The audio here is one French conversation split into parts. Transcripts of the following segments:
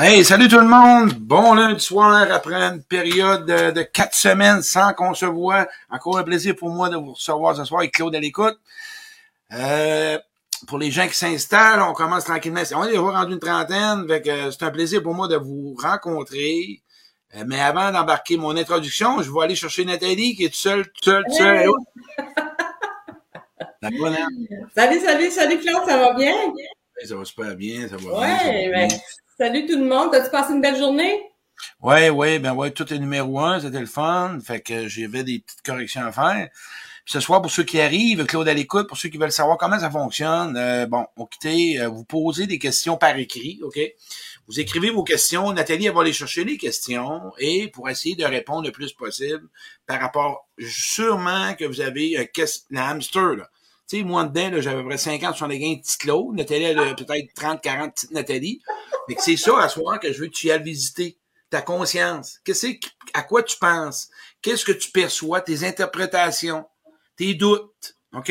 Hey, salut tout le monde! Bon lundi soir, après une période de, quatre semaines sans qu'on se voit. Encore un plaisir pour moi de vous recevoir ce soir avec Claude à l'écoute. Euh, pour les gens qui s'installent, on commence tranquillement. On est déjà rendu une trentaine, c'est un plaisir pour moi de vous rencontrer. Euh, mais avant d'embarquer mon introduction, je vais aller chercher Nathalie qui est toute seule, toute seule, toute seule. Salut, salut, salut Claude, ça va bien? Ça va super bien, ça va ouais, bien. Ben, Salut tout le monde. As-tu passé une belle journée? Oui, oui, ben ouais, tout est numéro un, c'était le fun. Fait que j'avais des petites corrections à faire. Puis ce soir, pour ceux qui arrivent, Claude à l'écoute, pour ceux qui veulent savoir comment ça fonctionne, euh, bon, on euh, vous posez des questions par écrit, OK? Vous écrivez vos questions, Nathalie va aller chercher les questions et pour essayer de répondre le plus possible par rapport sûrement que vous avez un, un hamster, là. Tu sais, moi, dedans, j'avais à peu près 50, 75 petites Claude. Nathalie, elle a peut-être 30, 40 petites Nathalie. Mais c'est ça, à soir, que je veux que tu y ailles visiter. Ta conscience. Qu'est-ce à quoi tu penses? Qu'est-ce que tu perçois? Tes interprétations, tes doutes. OK?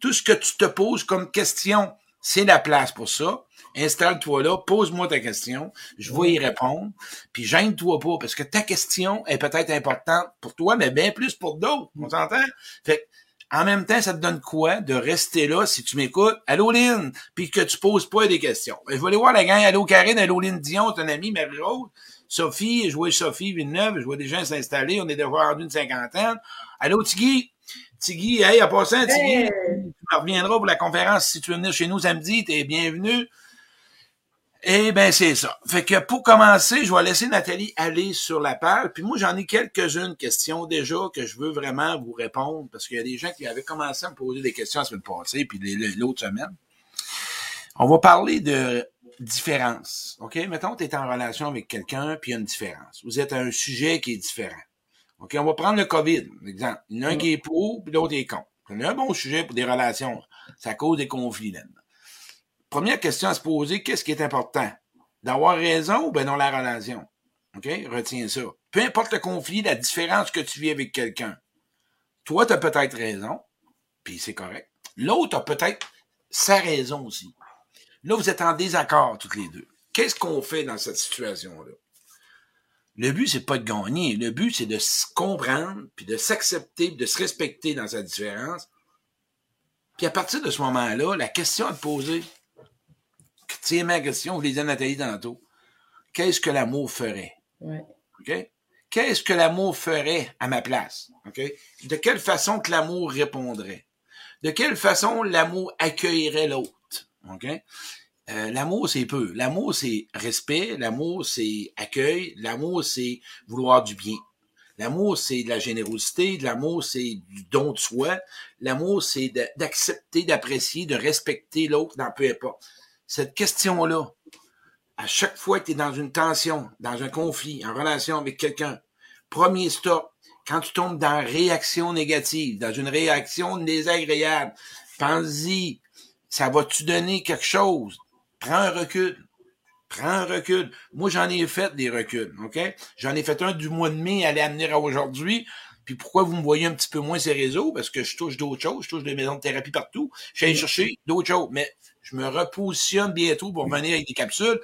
Tout ce que tu te poses comme question, c'est la place pour ça. Installe-toi là, pose-moi ta question, je vais y répondre, puis gêne-toi pas, parce que ta question est peut-être importante pour toi, mais bien plus pour d'autres. On s'entend? Fait en même temps, ça te donne quoi de rester là si tu m'écoutes? Allô, Lynn? Puis que tu poses pas des questions. Je vais aller voir la gang. Allô, Karine? Allô, Lynn Dion, ton ami, Marie-Rose? Sophie, je vois Sophie Villeneuve. Je vois des gens s'installer. On est déjà rendu une cinquantaine. Allô, Tigui? Tigui, hey, à passant, Tigui, tu reviendras pour la conférence si tu veux venir chez nous samedi. T'es bienvenu. Eh ben c'est ça. Fait que pour commencer, je vais laisser Nathalie aller sur la page. Puis moi, j'en ai quelques-unes questions déjà que je veux vraiment vous répondre parce qu'il y a des gens qui avaient commencé à me poser des questions la semaine passée puis l'autre semaine. On va parler de différence. OK? Mettons tu es en relation avec quelqu'un puis il y a une différence. Vous êtes à un sujet qui est différent. OK? On va prendre le COVID, exemple. Il y en a un qui est pour puis l'autre est contre. C'est un bon sujet pour des relations. Ça cause des conflits là première question à se poser, qu'est-ce qui est important? D'avoir raison ou ben non la relation? OK? Retiens ça. Peu importe le conflit, la différence que tu vis avec quelqu'un. Toi, tu as peut-être raison, puis c'est correct. L'autre a peut-être sa raison aussi. Là, vous êtes en désaccord toutes les deux. Qu'est-ce qu'on fait dans cette situation-là? Le but, c'est pas de gagner. Le but, c'est de se comprendre, puis de s'accepter, de se respecter dans sa différence. Puis à partir de ce moment-là, la question à te poser, c'est ma question, vous les a Nathalie tantôt. Qu'est-ce que l'amour ferait? OK? Qu'est-ce que l'amour ferait à ma place? OK? De quelle façon que l'amour répondrait? De quelle façon l'amour accueillerait l'autre? OK? Euh, l'amour, c'est peu. L'amour, c'est respect. L'amour, c'est accueil. L'amour, c'est vouloir du bien. L'amour, c'est de la générosité. L'amour, c'est du don de soi. L'amour, c'est d'accepter, d'apprécier, de respecter l'autre dans peu importe cette question-là, à chaque fois que tu es dans une tension, dans un conflit, en relation avec quelqu'un, premier stop, quand tu tombes dans réaction négative, dans une réaction désagréable, pense-y, ça va-tu donner quelque chose? Prends un recul. Prends un recul. Moi, j'en ai fait des reculs, OK? J'en ai fait un du mois de mai, aller amener à aujourd'hui. Puis pourquoi vous me voyez un petit peu moins ces réseaux? Parce que je touche d'autres choses, je touche des maisons de thérapie partout. Je suis chercher d'autres choses. Mais je me repositionne bientôt pour venir avec des capsules.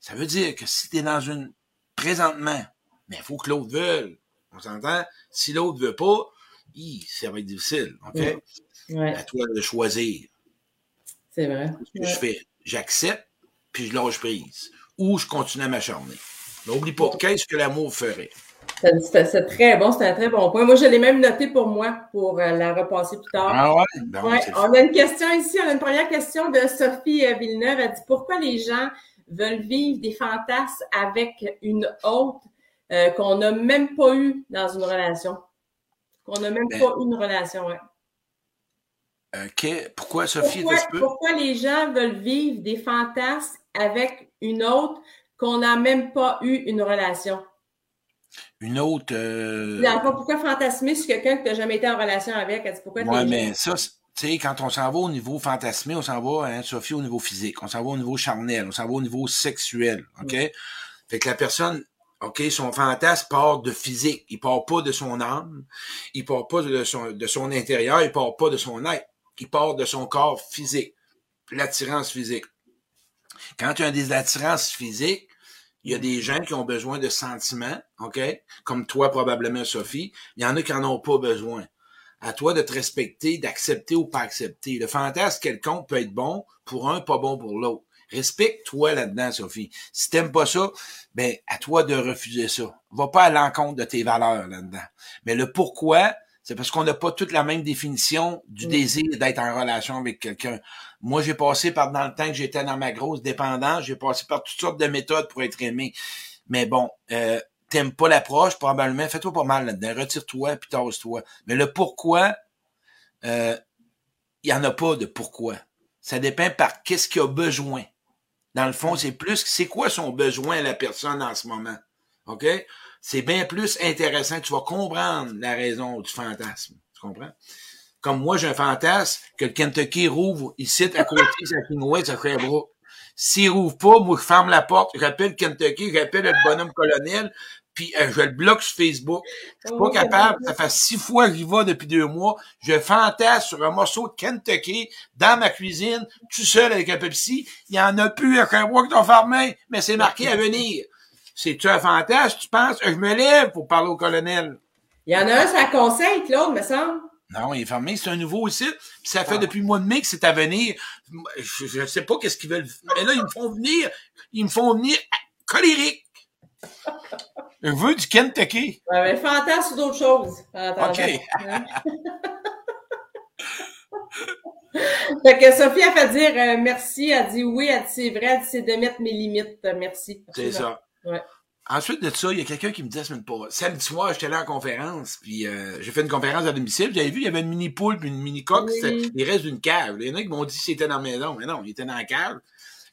Ça veut dire que si tu es dans une présentement, mais il faut que l'autre veuille. On s'entend? Si l'autre veut pas, ça va être difficile. OK? À toi de choisir. C'est vrai. Ce que je fais, j'accepte, puis je lâche prise. Ou je continue à m'acharner. N'oublie pas, qu'est-ce que l'amour ferait? C'est très bon, c'est un très bon point. Moi, je l'ai même noté pour moi pour euh, la repasser plus tard. Ah ouais? Ben on a une question ici, on a une première question de Sophie euh, Villeneuve. Elle dit pourquoi les gens veulent vivre des fantasmes avec une autre euh, qu'on n'a même pas eu dans une relation? Qu'on n'a même ben pas eu une relation, ouais. OK. Pourquoi, Sophie? Pourquoi, pourquoi les gens veulent vivre des fantasmes avec une autre qu'on n'a même pas eu une relation? Une autre. Euh... pourquoi fantasmer sur quelqu'un que tu n'as jamais été en relation avec? Pourquoi ouais, mais ça, tu sais, quand on s'en va au niveau fantasmé, on s'en va, hein, Sophie, au niveau physique, on s'en va au niveau charnel, on s'en va au niveau sexuel, OK? Fait que la personne, OK, son fantasme part de physique. Il part pas de son âme. Il part pas de son, de son intérieur. Il part pas de son être. Il part de son corps physique. L'attirance physique. Quand tu as des attirances physiques, Il y a des gens qui ont besoin de sentiments, OK? Comme toi, probablement, Sophie. Il y en a qui n'en ont pas besoin. À toi de te respecter, d'accepter ou pas accepter. Le fantasme quelconque peut être bon pour un, pas bon pour l'autre. Respecte-toi là-dedans, Sophie. Si t'aimes pas ça, ben, à toi de refuser ça. Va pas à l'encontre de tes valeurs là-dedans. Mais le pourquoi, c'est parce qu'on n'a pas toute la même définition du mm. désir d'être en relation avec quelqu'un. Moi, j'ai passé par, dans le temps que j'étais dans ma grosse dépendance, j'ai passé par toutes sortes de méthodes pour être aimé. Mais bon, euh, t'aimes pas l'approche, probablement, fais-toi pas mal là-dedans. Retire-toi, puis tasse-toi. Mais le pourquoi, il euh, y en a pas de pourquoi. Ça dépend par qu'est-ce qu'il a besoin. Dans le fond, c'est plus, c'est quoi son besoin la personne en ce moment. OK? C'est bien plus intéressant. Tu vas comprendre la raison du fantasme. Tu comprends? Comme moi, j'ai un fantasme que le Kentucky rouvre ici à côté, ça finouait, ça ferait bras. S'il rouvre pas, moi, je ferme la porte, j'appelle Kentucky, j'appelle le bonhomme colonel, puis euh, je le bloque sur Facebook. Je suis pas capable. Ça fait six fois que j'y vais depuis deux mois. Je fantasme sur un morceau de Kentucky dans ma cuisine, tout seul avec un Pepsi. Il y en a plus à un mois que t'as fermé, mais c'est marqué à venir. C'est-tu un fantasme, tu penses? Je me lève pour parler au colonel. Il y en a un, ça conseille, Claude, me semble. Non, il est fermé. C'est un nouveau site. Puis ça fait ah. depuis le mois de mai que c'est à venir. Je ne sais pas qu'est-ce qu'ils veulent. Mais là, ils me font venir. Ils me font venir colérique. Je veux du Kentucky. Ouais, mais fantasme ou d'autres choses. OK. fait que Sophie a fait dire euh, merci. Elle dit oui. Elle dit c'est vrai. Elle dit c'est de mettre mes limites. Merci. C'est ça. Ensuite de ça, il y a quelqu'un qui me dit la semaine passée, samedi soir, j'étais là en conférence, puis euh, j'ai fait une conférence à domicile, j'avais vu, il y avait une mini poule puis une mini coque, les restes d'une cave. Il y en a qui m'ont dit c'était dans la maison, mais non, il était dans la cave.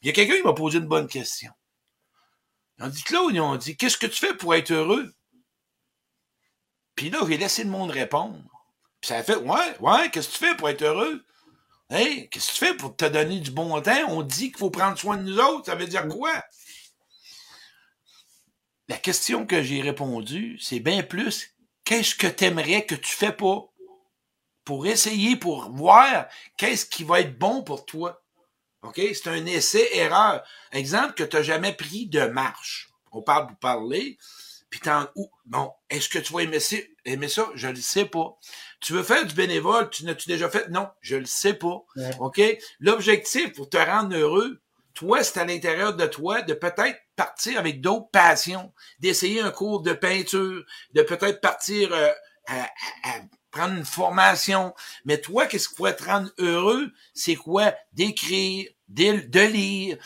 Il y a quelqu'un qui m'a posé une bonne question. Ils ont dit, Claude, ils ont dit, qu'est-ce que tu fais pour être heureux? Puis là, j'ai laissé le monde répondre. Puis ça a fait, ouais, ouais, qu'est-ce que tu fais pour être heureux? Hey, qu'est-ce que tu fais pour te donner du bon temps? On dit qu'il faut prendre soin de nous autres. Ça veut dire quoi? La question que j'ai répondu, c'est bien plus qu'est-ce que tu aimerais que tu fais pas? Pour essayer, pour voir qu'est-ce qui va être bon pour toi. OK? C'est un essai-erreur. Exemple que tu n'as jamais pris de marche. On parle pour parler. Puis t'en, bon, est-ce que tu vas aimer ça? aimer ça? Je le sais pas. Tu veux faire du bénévole? Tu n'as-tu déjà fait? Non, je le sais pas. OK? L'objectif pour te rendre heureux, toi, c'est à l'intérieur de toi de peut-être partir avec d'autres passions, d'essayer un cours de peinture, de peut-être partir euh, à, prendre une formation. Mais toi, qu'est-ce qui pourrait te rendre heureux? C'est quoi? D'écrire, de, lire,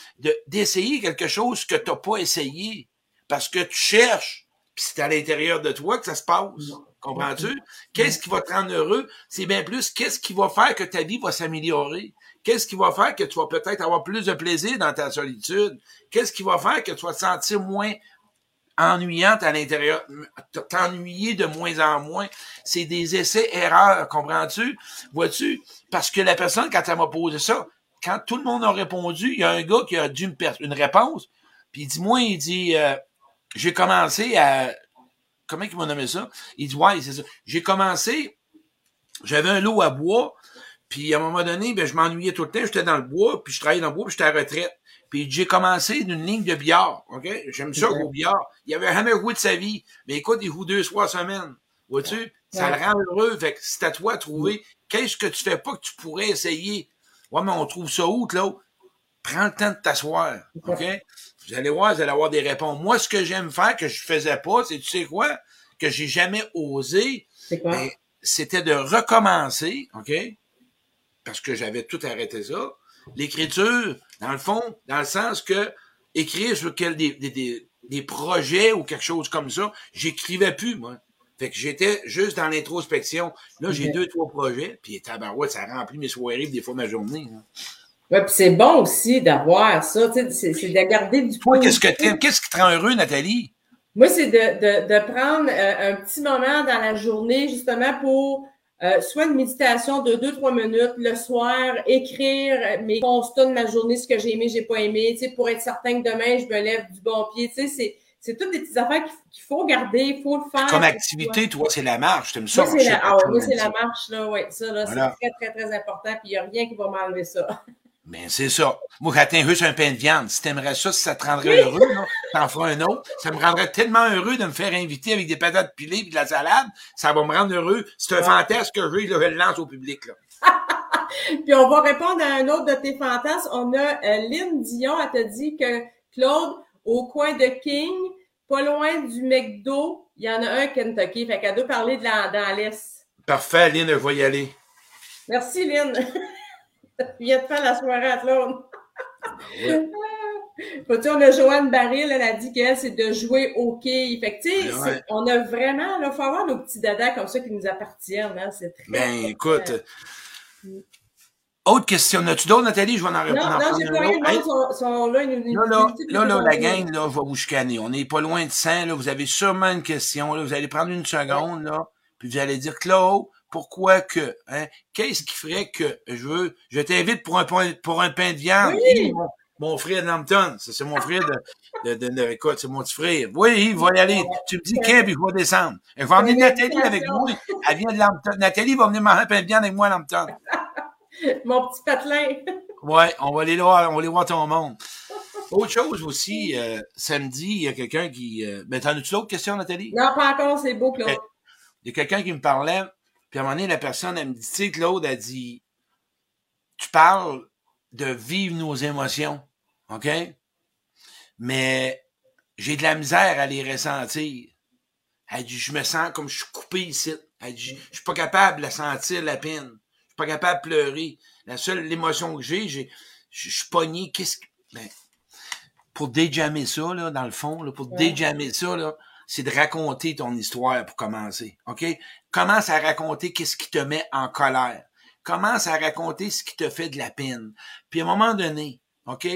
d'essayer quelque chose que tu n'as pas essayé. Parce que tu cherches, puis c'est à l'intérieur de toi que ça se passe. Comprends-tu? Qu'est-ce qui va te rendre heureux? C'est bien plus qu'est-ce qui va faire que ta vie va s'améliorer. Qu'est-ce qui va faire que tu vas peut-être avoir plus de plaisir dans ta solitude? Qu'est-ce qui va faire que tu vas te sentir moins ennuyante à l'intérieur, t'ennuyer de moins en moins? C'est des essais-erreurs, comprends-tu? Vois-tu? Parce que la personne, quand elle m'a posé ça, quand tout le monde a répondu, il y a un gars qui a dû me une réponse, puis il dit, moi, il dit, euh, j'ai commencé à... Comment il m'a nommé ça? Il dit, ouais, c'est ça. J'ai commencé, j'avais un lot à bois, puis à un moment donné, ben, je m'ennuyais tout le temps, j'étais dans le bois, puis je travaillais dans le bois, puis j'étais à retraite. Puis j'ai commencé d'une ligne de billard, OK? J'aime ça au billard. Il y avait jamais joué de sa vie. Mais écoute, il joue deux, trois semaines. Vois-tu? Ça le rend heureux. Fait que c'est à toi de trouver qu'est-ce que tu fais pas que tu pourrais essayer. Ouais, mais on trouve ça où, là? Prends le temps de t'asseoir. OK? Vous allez voir, vous allez avoir des réponses. Moi, ce que j'aime faire, que je faisais pas, c'est, tu sais quoi? Que j'ai jamais osé. C'était de recommencer, OK? Parce que j'avais tout arrêté ça. L'écriture, dans le fond, dans le sens que écrire sur quel, des, des, des, projets ou quelque chose comme ça, j'écrivais plus, moi. Fait que j'étais juste dans l'introspection. Là, j'ai deux, trois projets, puis tabarouette, ça remplit mes soirées, des fois ma journée. Là. Ouais, puis c'est bon aussi d'avoir ça, c'est, c'est de garder du Toi, qu'est-ce que t'aimes? Qu'est-ce qui te rend heureux, Nathalie? Moi, c'est de, de, de prendre euh, un petit moment dans la journée, justement, pour euh, soit une méditation de 2-3 minutes le soir, écrire mes constats de ma journée, ce que j'ai aimé, j'ai pas aimé, tu sais, pour être certain que demain, je me lève du bon pied. Tu sais, c'est, c'est toutes des petites affaires qu'il faut garder, il faut le faire. Comme activité, toi, c'est la marche, t'aimes ça? Moi, c'est la, ah, c'est la marche, là, ouais. Ça, là, c'est très, très, très important, puis il n'y a rien qui va m'enlever ça. Ben, c'est ça. Moi, j'atteins juste un pain de viande. Si t'aimerais ça, si ça te rendrait heureux, t'en feras un autre. Ça me rendrait tellement heureux de me faire inviter avec des patates pilées et de la salade. Ça va me rendre heureux. C'est un fantasme que je, je le lance au public, là. Puis on va répondre à un autre de tes fantasmes. On a euh, Lynn Dion, elle te dit que Claude, au coin de King, pas loin du McDo, il y en a un Kentucky. Fait qu'elle doit parler de la, dans l'Est. Parfait, Lynn, je vais y aller. Merci, Lynn. Viens de faire la soirée à Claude. Ouais. on a Joanne Baril, elle a dit qu'elle, c'est de jouer au quai. Fait que, ouais. on a vraiment, il faut avoir nos petits dadas comme ça qui nous appartiennent. Hein, c'est très. Ben, écoute. Autre question. As-tu d'autres, Nathalie? Je vais en répondre. Non, non, j'ai pas rien. Hey. Sont, sont là, ils nous, là, là, là, là, la gang, là, va vous chicaner. On n'est pas loin de 100, là. Vous avez sûrement une question, là. Vous allez prendre une seconde, là. Puis vous allez dire, Claude, pourquoi que, hein? Qu'est-ce qui ferait que je veux, je t'invite pour un pain, pour un pain de viande? Oui. Mon, mon frère Lampton, c'est mon frère de, de, de, de écoute, c'est mon petit frère. Oui, il va y aller. Tu me dis quand, puis je vais descendre. Je vais emmener Nathalie avec moi. Elle vient de Lampton. Nathalie va venir manger un pain de viande avec moi à Lampton. Mon petit patelin. ouais, on va aller voir, on va aller voir ton monde. Autre chose aussi, euh, samedi, il y a quelqu'un qui. Euh, ben, t'en as-tu d'autres questions, Nathalie? Non, pas encore, c'est beau, Claude. Il y a quelqu'un qui me parlait, puis à un moment donné, la personne, elle me dit, tu sais, Claude, a dit, tu parles de vivre nos émotions, OK? Mais j'ai de la misère à les ressentir. Elle dit, je me sens comme je suis coupé ici. Elle dit, je suis pas capable de sentir la peine pas capable de pleurer. La seule l'émotion que j'ai, j'ai, je suis pogné. Qu'est-ce que, ben, pour déjammer ça, là, dans le fond, là, pour ouais. déjammer ça, là, c'est de raconter ton histoire pour commencer. OK? Commence à raconter qu'est-ce qui te met en colère. Commence à raconter ce qui te fait de la peine. Puis à un moment donné, OK?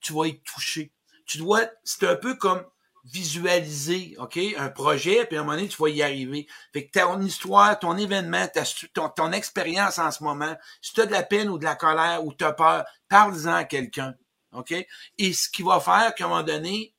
Tu vas y toucher. Tu dois, c'est un peu comme visualiser, OK, un projet, puis à un moment donné, tu vas y arriver. Fait que ton histoire, ton événement, ta, ton, ton expérience en ce moment, si tu as de la peine ou de la colère ou tu as peur, parle-en à quelqu'un. OK? Et ce qui va faire qu'à un moment donné,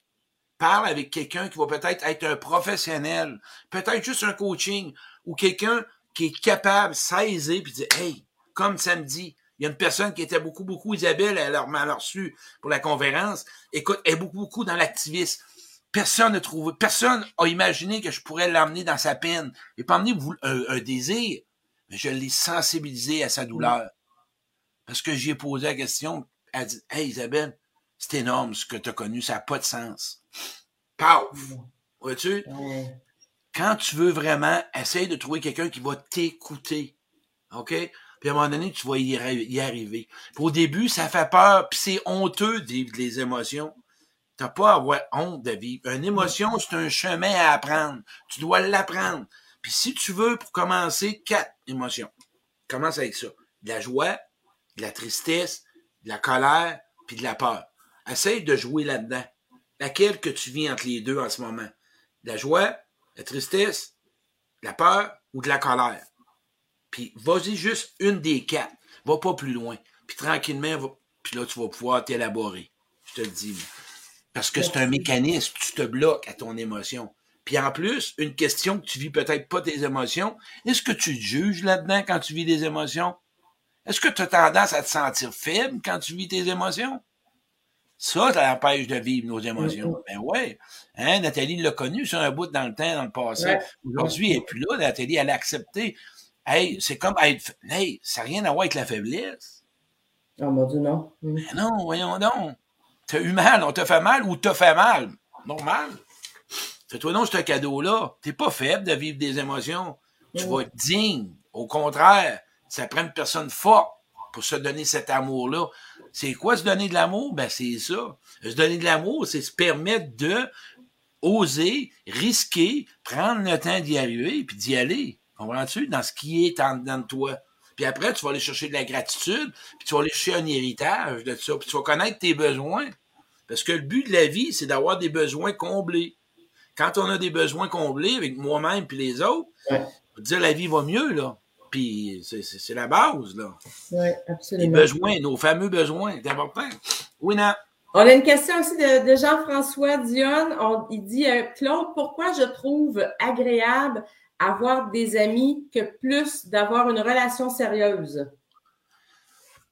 parle avec quelqu'un qui va peut-être être un professionnel, peut-être juste un coaching, ou quelqu'un qui est capable de saisir puis dire Hey, comme samedi, il y a une personne qui était beaucoup, beaucoup, Isabelle, elle m'a reçu pour la conférence. Écoute, elle est beaucoup, beaucoup dans l'activisme Personne n'a trouvé, personne a imaginé que je pourrais l'emmener dans sa peine. Et pas emmener un, un, désir, mais je l'ai sensibilisé à sa douleur. Parce que j'ai posé la question, elle a dit, Hey Isabelle, c'est énorme ce que tu as connu, ça n'a pas de sens. Paf! Vois-tu? Quand tu veux vraiment, essaye de trouver quelqu'un qui va t'écouter. OK? Puis à un moment donné, tu vas y, arriver. Au début, ça fait peur, puis c'est honteux de vivre les émotions. T'as pas à avoir honte de vivre. Une émotion, c'est un chemin à apprendre. Tu dois l'apprendre. Puis si tu veux, pour commencer, quatre émotions. Commence avec ça. De la joie, de la tristesse, de la colère, puis de la peur. Essaye de jouer là-dedans. Laquelle que tu vis entre les deux en ce moment. De la joie, la tristesse, la peur ou de la colère. Puis vas-y juste une des quatre. Va pas plus loin. Puis tranquillement, va... puis là, tu vas pouvoir t'élaborer. Je te le dis. Parce que c'est un mécanisme, tu te bloques à ton émotion. Puis en plus, une question que tu vis peut-être pas tes émotions, est-ce que tu te juges là-dedans quand tu vis des émotions? Est-ce que tu as tendance à te sentir faible quand tu vis tes émotions? Ça, ça empêche de vivre nos émotions. Mm-hmm. Ben ouais. Hein, Nathalie l'a connu sur un bout dans le temps, dans le passé. Ouais. Aujourd'hui, elle n'est plus là. Nathalie, elle a accepté. Hey, c'est comme être. Hey, ça n'a rien à voir avec la faiblesse. Oh mon Dieu, non. Mm. Ben non, voyons donc. T'as eu mal, on t'a fait mal ou t'as fait mal? Normal. Fais-toi donc ce cadeau-là. T'es pas faible de vivre des émotions. Tu vas être digne. Au contraire, ça prend une personne forte pour se donner cet amour-là. C'est quoi se donner de l'amour? Ben, c'est ça. Se donner de l'amour, c'est se permettre de oser, risquer, prendre le temps d'y arriver, puis d'y aller. Comprends-tu? Dans ce qui est en dedans de toi. Puis après, tu vas aller chercher de la gratitude, puis tu vas aller chercher un héritage de ça, puis tu vas connaître tes besoins. Parce que le but de la vie, c'est d'avoir des besoins comblés. Quand on a des besoins comblés avec moi-même puis les autres, ouais. on dire la vie va mieux, là. Puis c'est la base, là. Oui, absolument. Les besoins, nos fameux besoins, c'est important. Oui, non. On a une question aussi de, de Jean-François Dionne. On, il dit euh, Claude, pourquoi je trouve agréable avoir des amis que plus d'avoir une relation sérieuse?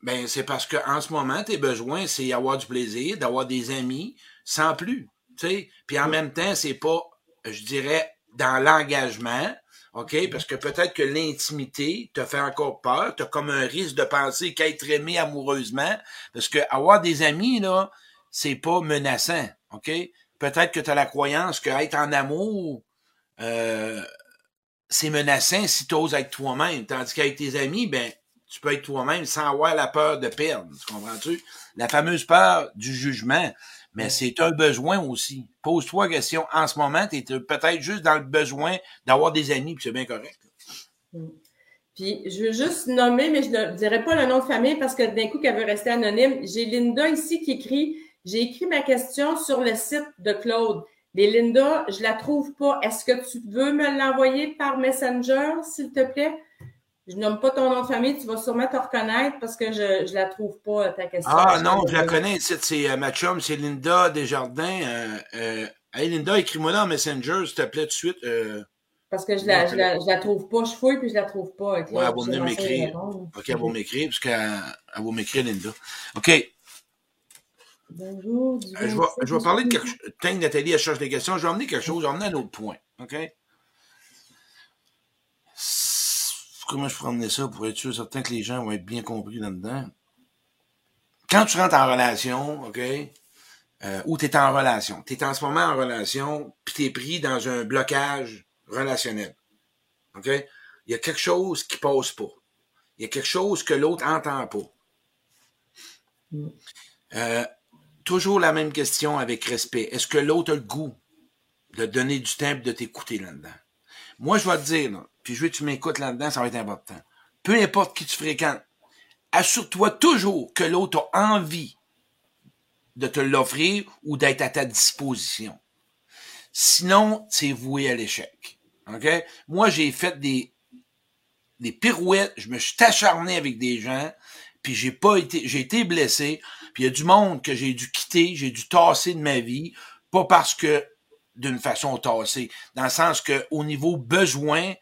Ben, c'est parce que en ce moment, tes besoins, c'est avoir du plaisir, d'avoir des amis, sans plus. Puis en même temps, c'est pas, je dirais, dans l'engagement, OK? Parce que peut-être que l'intimité te fait encore peur. Tu comme un risque de penser qu'être aimé amoureusement. Parce que avoir des amis, là, c'est pas menaçant. OK? Peut-être que tu as la croyance que être en amour, euh, c'est menaçant si tu oses être toi-même. Tandis qu'avec tes amis, ben, tu peux être toi-même sans avoir la peur de perdre. Tu comprends-tu? La fameuse peur du jugement. Mais c'est un besoin aussi. Pose-toi la question. En ce moment, tu es peut-être juste dans le besoin d'avoir des amis, puis c'est bien correct. Mm. Puis, je veux juste nommer, mais je ne dirai pas le nom de famille parce que d'un coup, qu'elle veut rester anonyme. J'ai Linda ici qui écrit J'ai écrit ma question sur le site de Claude. Mais Linda, je la trouve pas. Est-ce que tu veux me l'envoyer par Messenger, s'il te plaît? Je nomme pas ton nom de famille, tu vas sûrement te reconnaître parce que je ne la trouve pas, ta question. Ah non, je la connais. C'est euh, ma chum, c'est Linda Desjardins. Euh, euh, hey Linda, écris-moi dans Messenger, s'il te plaît, tout de suite. Euh, parce que je la, je, la, je la trouve pas. Je fouille puis je la trouve pas. ouais, elle va venir m'écrire. OK, elle va m'écrire, parce qu'elle va m'écrire, Linda. OK. Bonjour. Euh, je, vais, je vais parler de quelque chose. Nathalie, elle cherche des questions. Je vais emmener quelque chose, je vais emmener un autre point. OK? Comment je pourrais ça pour être sûr certain que les gens vont être bien compris là-dedans? Quand tu rentres en relation, OK? Euh, ou tu es en relation. Tu es en ce moment en relation, puis tu es pris dans un blocage relationnel. OK? Il y a quelque chose qui passe pas. Il y a quelque chose que l'autre entend pas. Mm. Euh, toujours la même question avec respect. Est-ce que l'autre a le goût de donner du temps et de t'écouter là-dedans? Moi, je vais te dire, là, puis je veux que tu m'écoutes là-dedans, ça va être important. Peu importe qui tu fréquentes, assure-toi toujours que l'autre a envie de te l'offrir ou d'être à ta disposition. Sinon, c'est voué à l'échec. OK? Moi, j'ai fait des, des pirouettes, je me suis acharné avec des gens, puis j'ai pas été, j'ai été blessé, puis il y a du monde que j'ai dû quitter, j'ai dû tasser de ma vie, pas parce que d'une façon tassée, dans le sens que au niveau besoin,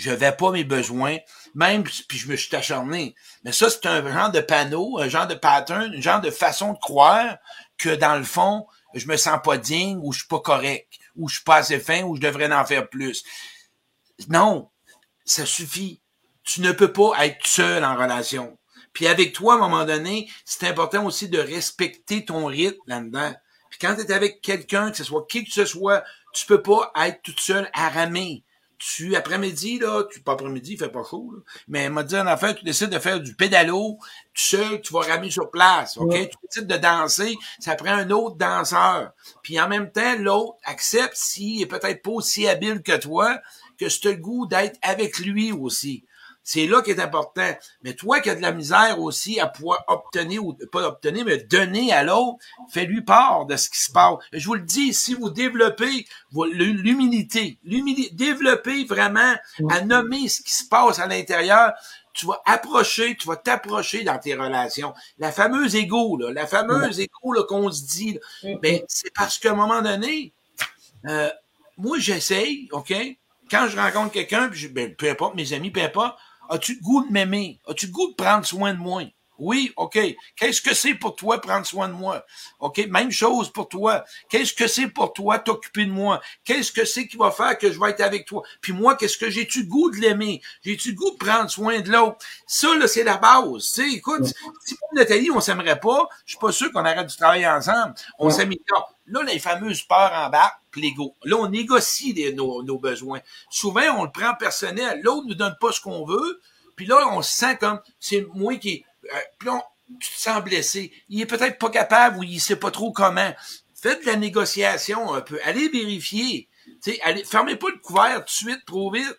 je vais pas mes besoins, même puis je me suis acharné. Mais ça, c'est un genre de panneau, un genre de pattern, un genre de façon de croire que dans le fond, je me sens pas digne ou je suis pas correct, ou je suis pas assez fin, ou je devrais en faire plus. Non, ça suffit. Tu ne peux pas être seul en relation. Puis avec toi, à un moment donné, c'est important aussi de respecter ton rythme là-dedans. Quand tu es avec quelqu'un, que ce soit qui que ce soit, tu peux pas être toute seule à ramer tu, après-midi, là, tu, pas après-midi, il fait pas chaud, là, mais elle m'a dit, en affaire, tu décides de faire du pédalo, tu seul, tu vas ramer sur place, OK? Tu décides de danser, ça prend un autre danseur. Puis en même temps, l'autre accepte s'il est peut-être pas aussi habile que toi, que c'est le goût d'être avec lui aussi. C'est là qui est important. Mais toi qui as de la misère aussi à pouvoir obtenir, ou pas obtenir, mais donner à l'autre, fais-lui part de ce qui se passe. Je vous le dis, si vous développez l'humilité, l'humilité, développez vraiment à nommer ce qui se passe à l'intérieur, tu vas approcher, tu vas t'approcher dans tes relations. La fameuse égo, là, la fameuse égo qu'on se dit, mais ben, c'est parce qu'à un moment donné, euh, moi j'essaye, OK? Quand je rencontre quelqu'un, puis ben, peu importe, mes amis, peu importe, As-tu le goût de m'aimer? As-tu le goût de prendre soin de moi? Oui, OK. Qu'est-ce que c'est pour toi prendre soin de moi? OK, même chose pour toi. Qu'est-ce que c'est pour toi t'occuper de moi? Qu'est-ce que c'est qui va faire que je vais être avec toi? Puis moi, qu'est-ce que j'ai-tu goût de l'aimer? J'ai-tu goût de prendre soin de l'autre? Ça, là, c'est la base. Tu sais, écoute, si pour Nathalie, on s'aimerait pas, je suis pas sûr qu'on arrête de travailler ensemble. On ouais. s'améliore. Là, les fameuses peurs en bas, Là, on négocie nos, nos, besoins. Souvent, on le prend personnel. L'autre nous donne pas ce qu'on veut. Puis là, on se sent comme, c'est moi qui, euh, puis on, tu te sens blessé. Il est peut-être pas capable ou il sait pas trop comment. Faites de la négociation un peu. Allez vérifier. sais, allez, fermez pas le couvert tout de suite trop vite.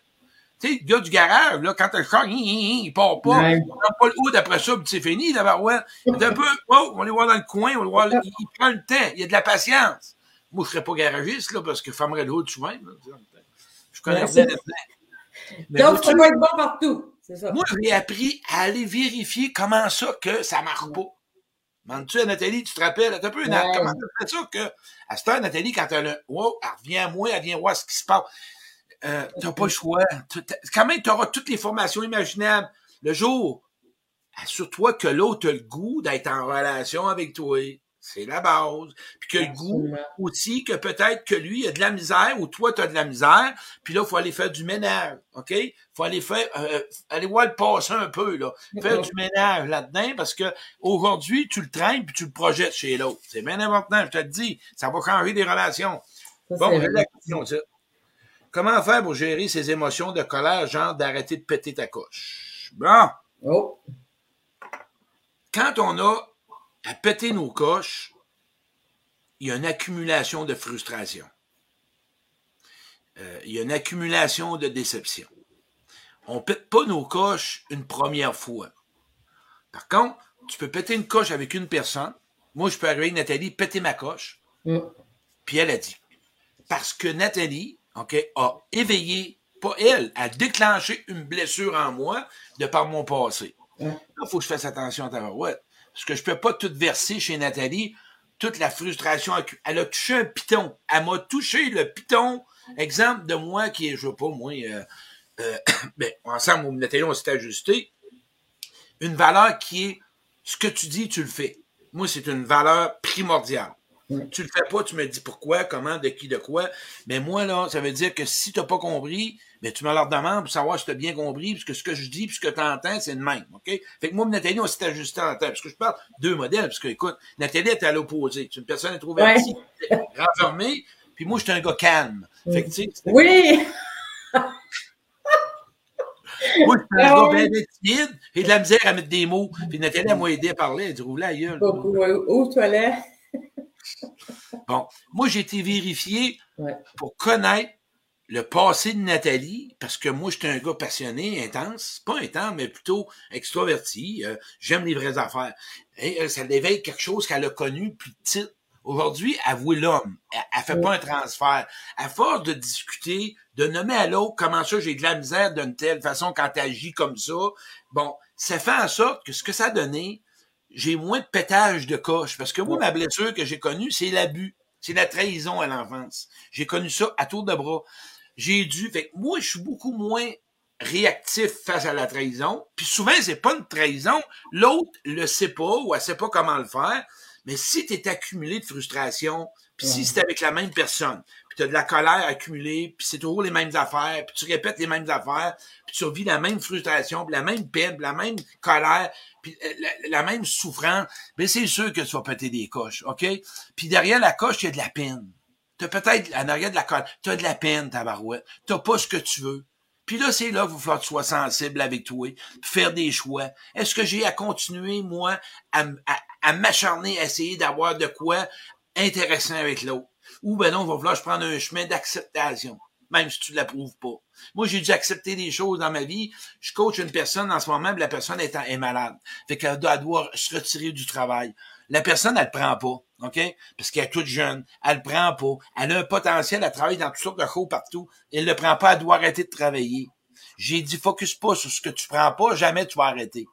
Tu sais, le gars du garage, là, quand le char, il, il, il part pas. Ouais. On prend pas le hood après ça, puis c'est fini, d'abord, ouais. un peu, oh, on va aller voir dans le coin, on va voir, il, il, prend le temps, il y a de la patience. Moi, je serais pas garagiste, là, parce que je fermerais le hood souvent. Je connais bien le Donc, ça doit être bon partout. Ça. Moi, j'ai appris à aller vérifier comment ça que ça marche pas. Demande-tu à Nathalie, tu te rappelles, un peu, ouais. comment tu fait ça que, à cette heure, Nathalie, quand elle a, wow, elle revient à moi, elle vient voir ce qui se passe. Euh, t'as pas le choix. Quand même, tu auras toutes les formations imaginables. Le jour assure-toi que l'autre a le goût d'être en relation avec toi. C'est la base. Puis que le goût aussi, que peut-être que lui a de la misère ou toi, tu as de la misère. Puis là, il faut aller faire du ménage. OK? faut aller faire euh, aller voir le passer un peu, là. Faire du ménage là-dedans parce que aujourd'hui, tu le traînes puis tu le projettes chez l'autre. C'est bien important, je te le dis. Ça va changer des relations. bon, la question, ça. Comment faire pour gérer ces émotions de colère, genre d'arrêter de péter ta coche? Bon. Oh. Quand on a à péter nos coches, il y a une accumulation de frustration. Euh, il y a une accumulation de déception. On pète pas nos coches une première fois. Par contre, tu peux péter une coche avec une personne. Moi, je peux arriver avec Nathalie, péter ma coche. Mm. Puis elle a dit. Parce que Nathalie, OK, a éveillé, pas elle, a déclenché une blessure en moi de par mon passé. Mm. Là, il faut que je fasse attention à ta ouais. Parce que je peux pas tout verser chez Nathalie, toute la frustration. Elle a touché un piton. Elle m'a touché le piton. Exemple de moi qui est, je veux pas, moi, euh, euh, ben, ensemble, Nathalie, on s'est ajusté. Une valeur qui est ce que tu dis, tu le fais. Moi, c'est une valeur primordiale. Tu le fais pas, tu me dis pourquoi, comment, de qui, de quoi. Mais moi, là, ça veut dire que si tu n'as pas compris, mais tu me leur demandes pour savoir si tu as bien compris, puisque ce que je dis, puisque tu entends, c'est le même. OK? Fait que moi, Nathalie, on s'est ajusté en tête. Parce que je parle deux modèles, parce que, écoute, Nathalie était à l'opposé. C'est une personne introvertie, ouais. renfermée, puis moi, j'étais un gars calme. Fait que, tu sais, oui! Moi, je suis un gars bien timide, et de la misère à mettre des mots. Puis Nathalie, m'a aidé à parler. Elle dit, roule la gueule. Où, toilette? Bon, moi, j'ai été vérifié pour connaître le passé de Nathalie, parce que moi, j'étais un gars passionné, intense, pas intense, mais plutôt extroverti. Euh, j'aime les vraies affaires. Et ça l'éveille quelque chose qu'elle a connu plus petite. Aujourd'hui, avouez l'homme. Elle, elle, fait pas un transfert. À force de discuter, de nommer à l'autre comment ça j'ai de la misère d'une telle façon quand tu agis comme ça, bon, ça fait en sorte que ce que ça a donné, j'ai moins de pétage de coche. Parce que moi, ma blessure que j'ai connue, c'est l'abus. C'est la trahison à l'enfance. J'ai connu ça à tour de bras. J'ai dû. Fait moi, je suis beaucoup moins réactif face à la trahison. Puis souvent, c'est pas une trahison. L'autre le sait pas ou elle sait pas comment le faire. Mais si tu es accumulé de frustration, puis si c'est avec la même personne, puis tu as de la colère accumulée, puis c'est toujours les mêmes affaires, puis tu répètes les mêmes affaires, puis tu vis la même frustration, puis la même peine, la même colère, puis euh, la, même souffrance, mais c'est sûr que tu vas péter des coches, OK? Puis derrière la coche, il y a de la peine. T'as peut-être, en arrière de la colère, t'as de la peine, ta barouette. T'as pas ce que tu veux. Puis là, c'est là qu'il faut que tu sois sensible avec toi, faire des choix. Est-ce que j'ai à continuer, moi, à, à m'acharner, à essayer d'avoir de quoi intéressant avec l'autre? Ou ben non, il va falloir que je prenne un chemin d'acceptation, même si tu ne l'approuves pas. Moi, j'ai dû accepter des choses dans ma vie. Je coach une personne en ce moment, la personne est, est malade. Fait qu'elle doit, doit se retirer du travail. La personne, elle ne prend pas, OK? Parce qu'elle est toute jeune. Elle ne prend pas. Elle a un potentiel à travailler dans toutes sortes de choses partout. Elle ne le prend pas, elle doit arrêter de travailler. J'ai dit, focus pas sur ce que tu prends pas, jamais tu vas arrêter.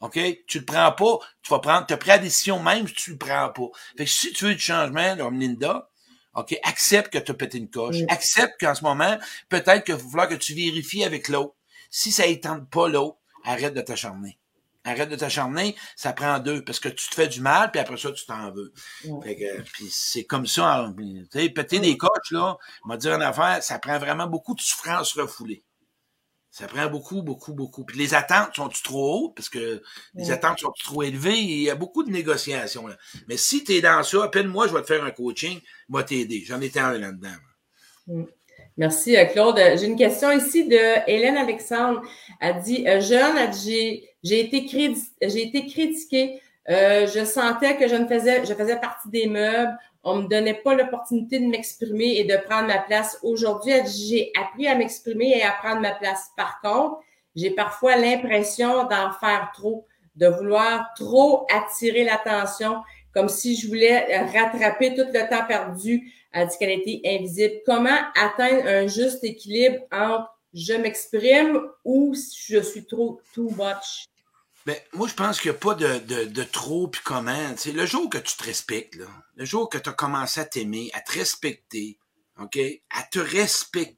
OK? Tu le prends pas, tu vas prendre, tu as pris la décision même si tu le prends pas. Fait que si tu veux du changement, comme Linda, OK, accepte que tu as pété une coche. Accepte qu'en ce moment, peut-être qu'il va falloir que tu vérifies avec l'autre. Si ça étende pas l'autre, arrête de t'acharner. Arrête de t'acharner, ça prend deux, parce que tu te fais du mal, puis après ça, tu t'en veux. Fait que, puis c'est comme ça, tu sais, péter des coches, là, on va dire une affaire, ça prend vraiment beaucoup de souffrance refoulée. Ça prend beaucoup, beaucoup, beaucoup. Puis les attentes sont-tu trop hautes? Parce que les attentes sont trop élevées? Il y a beaucoup de négociations. Là. Mais si tu es dans ça, appelle-moi, je vais te faire un coaching, moi t'aider. J'en étais un là-dedans. Mm. Merci, euh, Claude. J'ai une question ici de Hélène Alexandre. Elle dit euh, Jeune, j'ai été, été critiquée. Euh, je sentais que je ne faisais, je faisais partie des meubles. On me donnait pas l'opportunité de m'exprimer et de prendre ma place. Aujourd'hui, j'ai appris à m'exprimer et à prendre ma place. Par contre, j'ai parfois l'impression d'en faire trop, de vouloir trop attirer l'attention, comme si je voulais rattraper tout le temps perdu. Elle dit qu'elle était invisible. Comment atteindre un juste équilibre entre je m'exprime ou je suis trop too much? Ben, moi, je pense qu'il n'y a pas de, de, de trop puis comment. sais, le jour que tu te respectes, là, le jour que tu as commencé à t'aimer, à te respecter, à te respecter,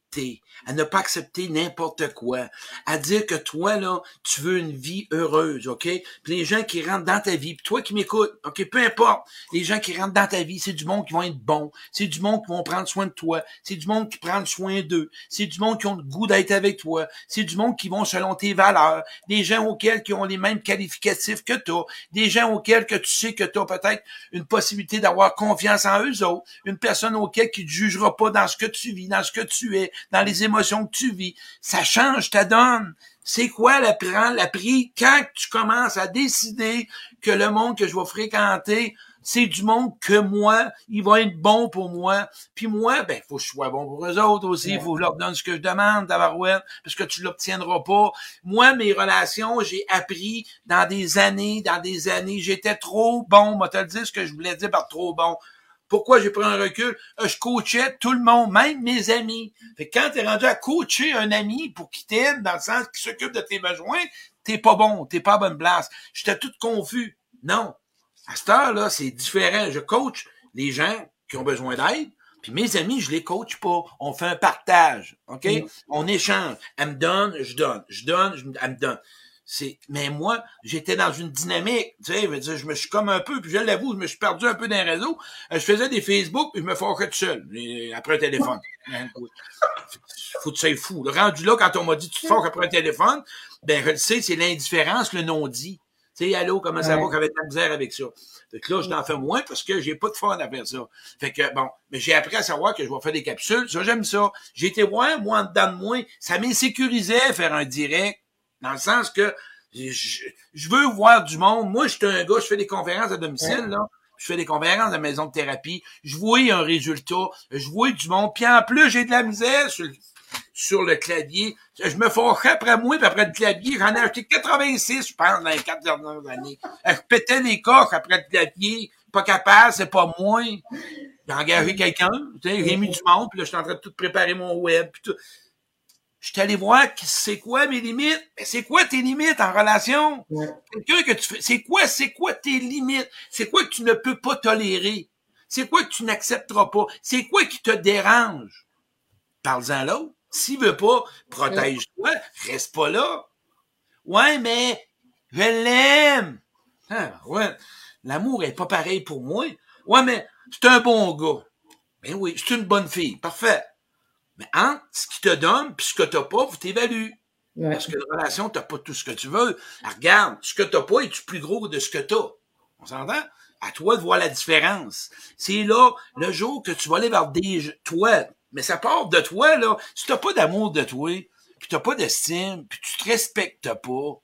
à ne pas accepter n'importe quoi, à dire que toi, là, tu veux une vie heureuse, OK? Puis les gens qui rentrent dans ta vie, puis toi qui m'écoutes, OK, peu importe, les gens qui rentrent dans ta vie, c'est du monde qui vont être bons, c'est du monde qui vont prendre soin de toi, c'est du monde qui prend soin d'eux, c'est du monde qui ont le goût d'être avec toi, c'est du monde qui vont selon tes valeurs, des gens auxquels qui ont les mêmes qualificatifs que toi, des gens auxquels que tu sais que tu as peut-être une possibilité d'avoir confiance en eux autres, une personne auquel qui te jugera pas dans ce que tu vis, dans ce que tu es, dans les émotions que tu vis. Ça change ta donne. C'est quoi la la prix? Quand tu commences à décider que le monde que je vais fréquenter, c'est du monde que moi, il va être bon pour moi. Puis moi, ben, faut que je sois bon pour eux autres aussi. Il faut que je leur donne ce que je demande, Tabarouette, parce que tu l'obtiendras pas. Moi, mes relations, j'ai appris dans des années, dans des années, j'étais trop bon. Moi, te le dire ce que je voulais dire par trop bon. Pourquoi j'ai pris un recul? Euh, je coachais tout le monde, même mes amis. Fait que quand t'es rendu à coacher un ami pour qu'il t'aide, dans le sens qu'il s'occupe de tes besoins, t'es pas bon, t'es pas à bonne place. J'étais tout confus. Non. À cette heure-là, c'est différent. Je coach les gens qui ont besoin d'aide, puis mes amis, je les coach pas. On fait un partage, OK? Mm. On échange. Elle me donne, je donne. Je donne, je, elle me donne. C'est, mais moi, j'étais dans une dynamique, tu sais, je veux dire, je me suis comme un peu, puis je l'avoue, je me suis perdu un peu dans les réseaux. Euh, Je faisais des Facebook, puis je me fâchais tout seul, et après un téléphone. Hein. Faut que tu sois fou. Le rendu là, quand on m'a dit tu te fâches après un téléphone, ben, je le sais, c'est l'indifférence, le non-dit. Tu sais, allô, comment ça va, Ouais. qu'avait de la misère avec ça? Fait que là, je n'en fais moins parce que j'ai pas de fun à faire ça. Fait que, bon, mais j'ai appris à savoir que je vais faire des capsules. Ça, j'aime ça. J'ai été voir, moi, en dedans de moi. Ça m'insécurisait faire un direct. Dans le sens que je, je veux voir du monde. Moi, je suis un gars, je fais des conférences à domicile, là. Je fais des conférences à la maison de thérapie. Je vois un résultat. Je vois du monde. Puis en plus, j'ai de la misère sur le, sur le clavier. Je me fâchais après moi, puis après le clavier. J'en ai acheté 86, je pense, dans les quatre dernières années. Je pétais les coques après le clavier. Pas capable, c'est pas moi. J'ai engagé quelqu'un, j'ai mis du monde, puis là, je suis en train de tout préparer mon web, puis tout. Je suis allé voir c'est quoi mes limites? Mais c'est quoi tes limites en relation? Ouais. Quelqu'un que tu fais, c'est quoi, c'est quoi tes limites? C'est quoi que tu ne peux pas tolérer? C'est quoi que tu n'accepteras pas? C'est quoi qui te dérange? Parle-en à l'autre. S'il veut pas, protège-toi, reste pas là. Ouais, mais je l'aime. Ah, ouais. L'amour est pas pareil pour moi. Ouais, mais c'est un bon gars. Ben oui, c'est une bonne fille. Parfait. Mais entre ce qu'il te donne puis ce que t'as pas, vous t'évaluez. Ouais. Parce que la relation, t'as pas tout ce que tu veux. Regarde, ce que t'as pas est plus gros de ce que t'as? On s'entend? À toi de voir la différence. C'est là, le jour que tu vas aller vers des, toi, mais ça part de toi, là. Si t'as pas d'amour de toi, puis t'as pas d'estime, puis tu te respectes pas,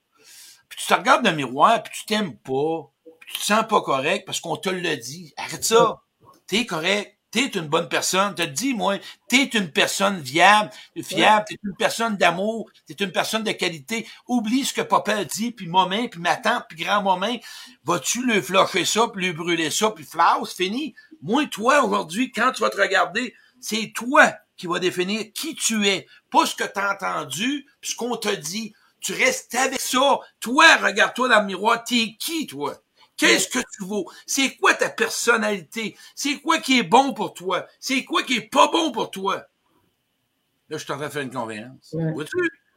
puis tu te regardes dans le miroir, puis tu t'aimes pas, puis tu te sens pas correct parce qu'on te l'a dit. Arrête ça. T'es correct. T'es une bonne personne. T'as dit, moi, t'es une personne viable, fiable, t'es une personne d'amour, t'es une personne de qualité. Oublie ce que papa dit, puis maman, puis ma tante, puis grand-maman. Vas-tu le flasher ça, puis lui brûler ça, puis c'est fini. Moi, toi, aujourd'hui, quand tu vas te regarder, c'est toi qui vas définir qui tu es. Pas ce que t'as entendu, puis ce qu'on t'a dit. Tu restes avec ça. Toi, regarde-toi dans le miroir. T'es qui, toi? Qu'est-ce que tu vaux? C'est quoi ta personnalité? C'est quoi qui est bon pour toi? C'est quoi qui est pas bon pour toi? Là, je suis en train de faire une conférence. Ouais.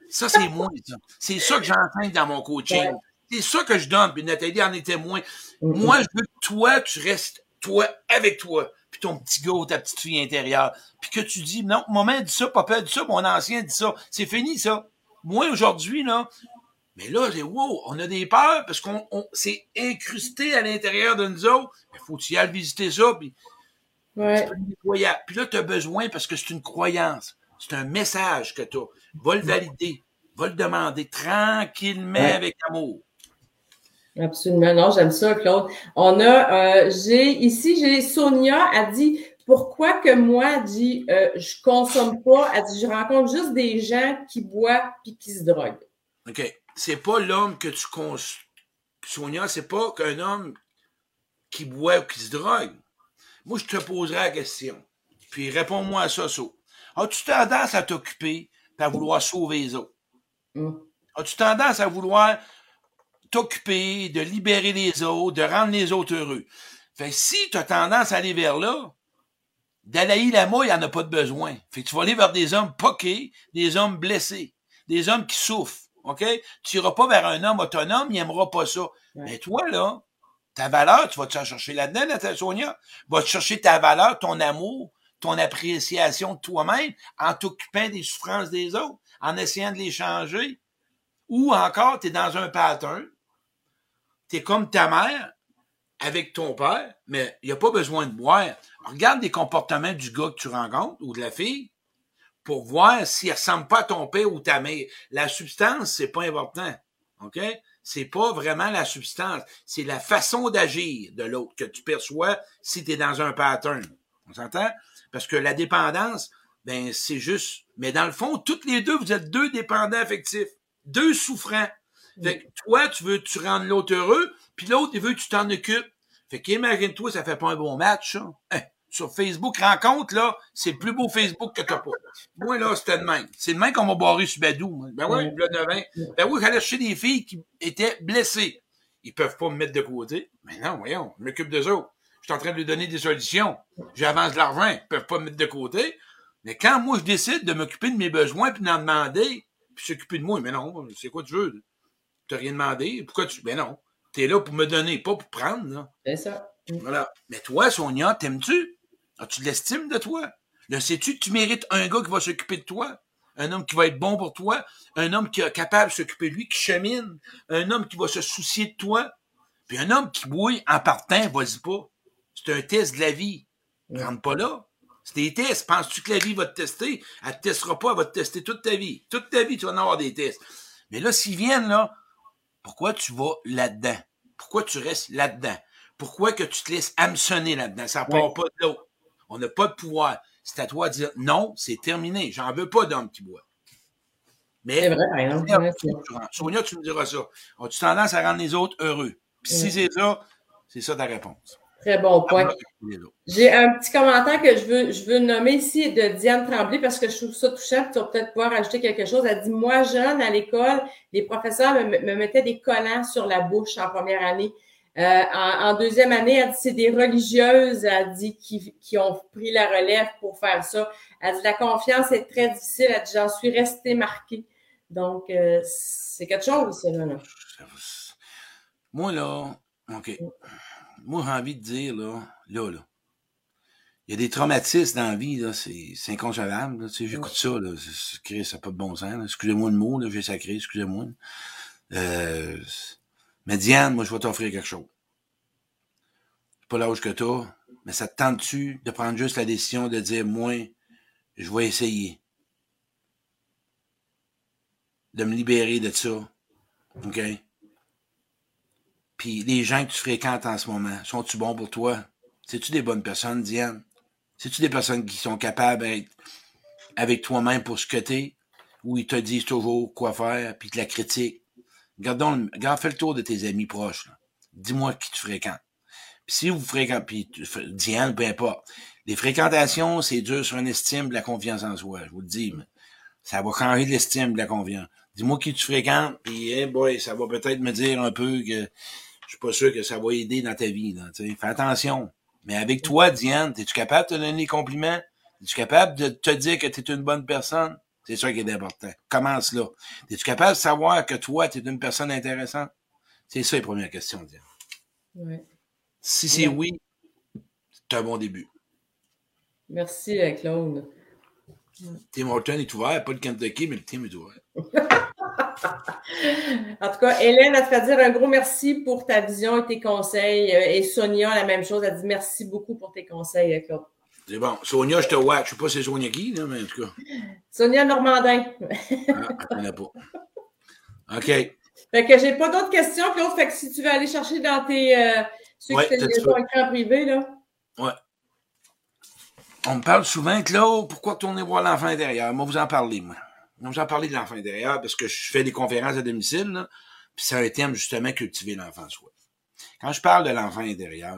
Ça, c'est moi, ça. C'est ça que j'enseigne dans mon coaching. Ouais. C'est ça que je donne. Puis Nathalie en est témoin. Mhm. Moi, je veux que toi, tu restes toi avec toi. Puis ton petit gars ou ta petite fille intérieure. Puis que tu dis, non, maman dit ça, papa dit ça, mon ancien dit ça. C'est fini, ça. Moi, aujourd'hui, là, mais là, j'ai wow, on a des peurs parce qu'on on, c'est incrusté à l'intérieur de nous autres. Il faut y ailles visiter ça, puis Ouais. c'est. Puis là, tu as besoin parce que c'est une croyance. C'est un message que tu as. Va le valider. Va le demander tranquillement Ouais. avec amour. Absolument. Non, j'aime ça, Claude. On a, euh, j'ai, ici, j'ai Sonia, a dit, pourquoi que moi, dit, euh, je consomme pas, elle dit, je rencontre juste des gens qui boivent puis qui se droguent. OK. C'est pas l'homme que tu. Sonia, c'est pas qu'un homme qui boit ou qui se drogue. Moi, je te poserai la question. Puis réponds-moi à ça, So. As-tu tendance à t'occuper et à vouloir sauver les autres? Mm. As-tu tendance à vouloir t'occuper, de libérer les autres, de rendre les autres heureux? Fait que si tu as tendance à aller vers là, Dalai Lama, il en a pas de besoin. Fait que tu vas aller vers des hommes poqués, des hommes blessés, des hommes qui souffrent. OK? Tu iras pas vers un homme autonome, il aimera pas ça. Mais toi, là, ta valeur, tu vas te chercher là-dedans, Nathalie Sonia? Vas te chercher ta valeur, ton amour, ton appréciation de toi-même en t'occupant des souffrances des autres, en essayant de les changer? Ou encore, tu es dans un pattern. Tu es comme ta mère avec ton père, mais il n'y a pas besoin de boire. Regarde les comportements du gars que tu rencontres ou de la fille pour voir s'il ressemble pas à ton père ou ta mère. La substance, c'est pas important. OK? C'est pas vraiment la substance. C'est la façon d'agir de l'autre que tu perçois si tu es dans un pattern. On s'entend? Parce que la dépendance, ben, c'est juste. Mais dans le fond, toutes les deux, vous êtes deux dépendants affectifs. Deux souffrants. Fait que toi, tu veux tu rendre l'autre heureux, puis l'autre, il veut que tu t'en occupes. Fait qu'imagine-toi, ça fait pas un bon match, ça. Hein, sur Facebook, rencontre, là, c'est le plus beau Facebook que t'as pas. Moi, là, c'était le même. C'est le même qu'on m'a barré sur Badou. Ben oui, le 9 ans. Ben oui, j'allais chercher des filles qui étaient blessées. Ils peuvent pas me mettre de côté. Mais non, voyons, je m'occupe d'eux autres. Je suis en train de lui donner des solutions. J'avance de l'argent. Ils peuvent pas me mettre de côté. Mais quand moi, je décide de m'occuper de mes besoins puis d'en demander, puis s'occuper de moi, mais non, c'est quoi tu veux? T'as rien demandé? Pourquoi tu... Ben non. T'es là pour me donner, pas pour prendre, là. C'est ça. Voilà. Mais toi, Sonia, t'aimes-tu? As-tu de l'estime de toi? Le sais-tu que tu mérites un gars qui va s'occuper de toi? Un homme qui va être bon pour toi? Un homme qui est capable de s'occuper de lui, qui chemine? Un homme qui va se soucier de toi? Puis un homme qui bouille en partant, vas-y pas. C'est un test de la vie. Rentre pas là. C'est des tests. Penses-tu que la vie va te tester? Elle te testera pas, elle va te tester toute ta vie. Toute ta vie, tu vas en avoir des tests. Mais là, s'ils viennent, là, pourquoi tu vas là-dedans? Pourquoi tu restes là-dedans? Pourquoi que tu te laisses hameçonner là-dedans? Ça part pas de l'eau. On n'a pas de pouvoir. C'est à toi de dire non, c'est terminé. J'en veux pas d'homme qui boit. Mais c'est vrai, hein? Sonia, tu me diras ça. As-tu tendance à rendre les autres heureux? Puis si c'est ça, c'est ça ta réponse. Très bon point. J'ai un petit commentaire que je veux, je veux nommer ici de Diane Tremblay parce que je trouve ça touchant. Tu vas peut-être pouvoir ajouter quelque chose. Elle dit Moi, jeune, à l'école, les professeurs me, me, mettaient des collants sur la bouche en première année. Euh, en, deuxième année, elle dit c'est des religieuses, elle dit, qui, qui ont pris la relève pour faire ça. Elle dit la confiance est très difficile. Elle dit j'en suis restée marquée. Donc, euh, c'est quelque chose, ça, là. Moi, là, OK. Moi, j'ai envie de dire, là, là, là. Il y a des traumatismes dans la vie, là, c'est, inconcevable, tu sais, j'écoute ça, là, ça n'a pas de bon sens, Excusez-moi le mot, là, j'ai sacré, excusez-moi. Euh, mais Diane, moi, je vais t'offrir quelque chose. Pas l'âge que t'as, mais ça te tente-tu de prendre juste la décision de dire, moi, je vais essayer de me libérer de ça. OK? Puis les gens que tu fréquentes en ce moment, sont-tu bons pour toi? C'est-tu des bonnes personnes, Diane? C'est-tu des personnes qui sont capables d'être avec toi-même pour ce que t'es? Ou ils te disent toujours quoi faire, puis te la critiquent? Regarde, regarde, fais le tour de tes amis proches. Dis-moi qui tu fréquentes. Si vous fréquentez, puis Diane, peu importe. Les fréquentations, c'est dur sur une estime de la confiance en soi, je vous le dis. Ça va changer l'estime de la confiance. Dis-moi qui tu fréquentes, puis hey boy, ça va peut-être me dire un peu que je suis pas sûr que ça va aider dans ta vie. Là, fais attention. Mais avec toi, Diane, es-tu capable de te donner des compliments? Es-tu capable de te dire que tu es une bonne personne? C'est ça qui est important. Commence là. Es-tu capable de savoir que toi, tu es une personne intéressante? C'est ça la première question, Diane. Oui. Si c'est oui, c'est un bon début. Merci, euh, Claude. Tim Horton est ouvert, pas le Kentucky, mais le team est ouvert. en tout cas, Hélène, elle te fait dire un gros merci pour ta vision et tes conseils. Euh, et Sonia, la même chose, elle dit merci beaucoup pour tes conseils, euh, Claude. C'est bon. Sonia, je te vois. Je sais pas si c'est Sonia qui, là, mais en tout cas. Sonia Normandin. ah, elle pas. OK. Fait que j'ai pas d'autres questions, Claude. Fait que si tu veux aller chercher dans tes. Euh, ceux ouais, qui déjà écran privé, là. Ouais. On me parle souvent, Claude, pourquoi tourner voir l'enfant intérieur? Moi, vous en parlez, moi. Moi, vous en parlez de l'enfant intérieur parce que je fais des conférences à domicile, là, puis c'est un thème, justement, cultiver l'enfant soi. Quand je parle de l'enfant intérieur,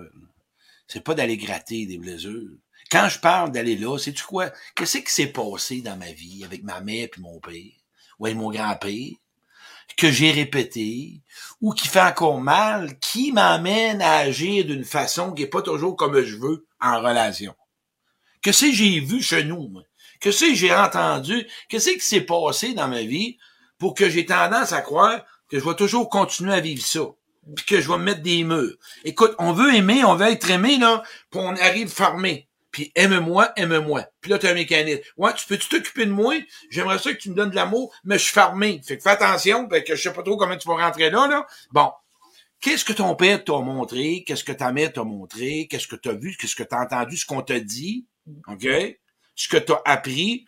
c'est pas d'aller gratter des blessures. Quand je parle d'aller là, c'est tu quoi? Qu'est-ce qui s'est passé dans ma vie avec ma mère puis mon père, ou avec mon grand-père, que j'ai répété, ou qui fait encore mal, qui m'amène à agir d'une façon qui est pas toujours comme je veux en relation? Que j'ai vu chez nous, que j'ai entendu? Qu'est-ce qui s'est passé dans ma vie pour que j'ai tendance à croire que je vais toujours continuer à vivre ça? Puis que je vais me mettre des murs? Écoute, on veut aimer, on veut être aimé, là, puis on arrive formé. Puis aime-moi, aime-moi. Puis là, tu as un mécanisme. Ouais, tu peux-tu t'occuper de moi? J'aimerais ça que tu me donnes de l'amour, mais je suis fermé. Fait que fais attention, parce que je sais pas trop comment tu vas rentrer là, là. Bon. Qu'est-ce que ton père t'a montré? Qu'est-ce que ta mère t'a montré? Qu'est-ce que tu as vu? Qu'est-ce que tu as entendu? Ce qu'on t'a dit? OK? Ce que tu as appris?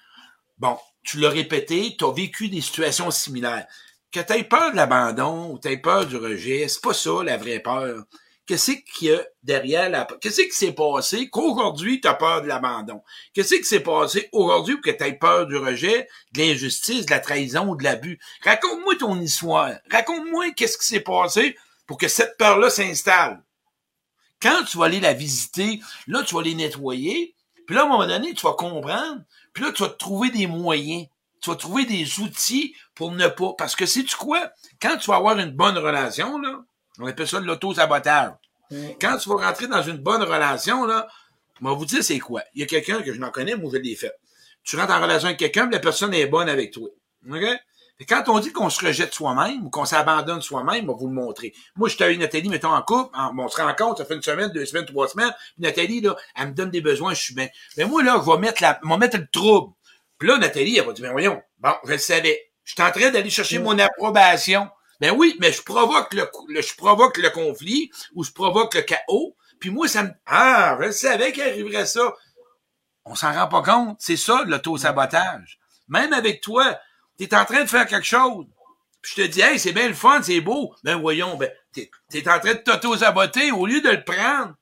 Bon, tu l'as répété, tu as vécu des situations similaires. Que tu aies peur de l'abandon ou tu aies peur du rejet, c'est pas ça la vraie peur qu'est-ce qu'il y a derrière la... Qu'est-ce qui s'est passé qu'aujourd'hui, tu as peur de l'abandon? Qu'est-ce qui s'est passé aujourd'hui pour que tu aies peur du rejet, de l'injustice, de la trahison ou de l'abus? Raconte-moi ton histoire. Raconte-moi qu'est-ce qui s'est passé pour que cette peur-là s'installe. Quand tu vas aller la visiter, là, tu vas les nettoyer, puis là, à un moment donné, tu vas comprendre, puis là, tu vas trouver des moyens. Tu vas trouver des outils pour ne pas... Parce que sais-tu quoi? Quand tu vas avoir une bonne relation, là, on appelle ça de l'auto-sabotage. Quand tu vas rentrer dans une bonne relation, là, je vais vous dire c'est quoi. Il y a quelqu'un que je n'en connais, moi je l'ai fait. Tu rentres en relation avec quelqu'un, la personne est bonne avec toi. OK? Et quand on dit qu'on se rejette soi-même ou qu'on s'abandonne soi-même, on va vous le montrer. Moi, je eu Nathalie, mettons, en couple, on se rend compte, ça fait une semaine, deux semaines, trois semaines, puis Nathalie, là, elle me donne des besoins, je suis bien. Mais moi, là, je vais mettre la, je vais mettre le trouble. Puis là, Nathalie, elle va dire, mais voyons, bon, je le savais. Je suis en train d'aller chercher mon approbation. Ben oui, mais je provoque le, je provoque le conflit ou je provoque le chaos. Puis moi, ça me... Ah, je savais qu'il arriverait ça. On s'en rend pas compte. C'est ça, l'auto-sabotage. Même avec toi, tu es en train de faire quelque chose. Puis je te dis, hey, c'est bien le fun, c'est beau. Ben voyons, ben, t'es es en train de t'auto-saboter au lieu de le prendre.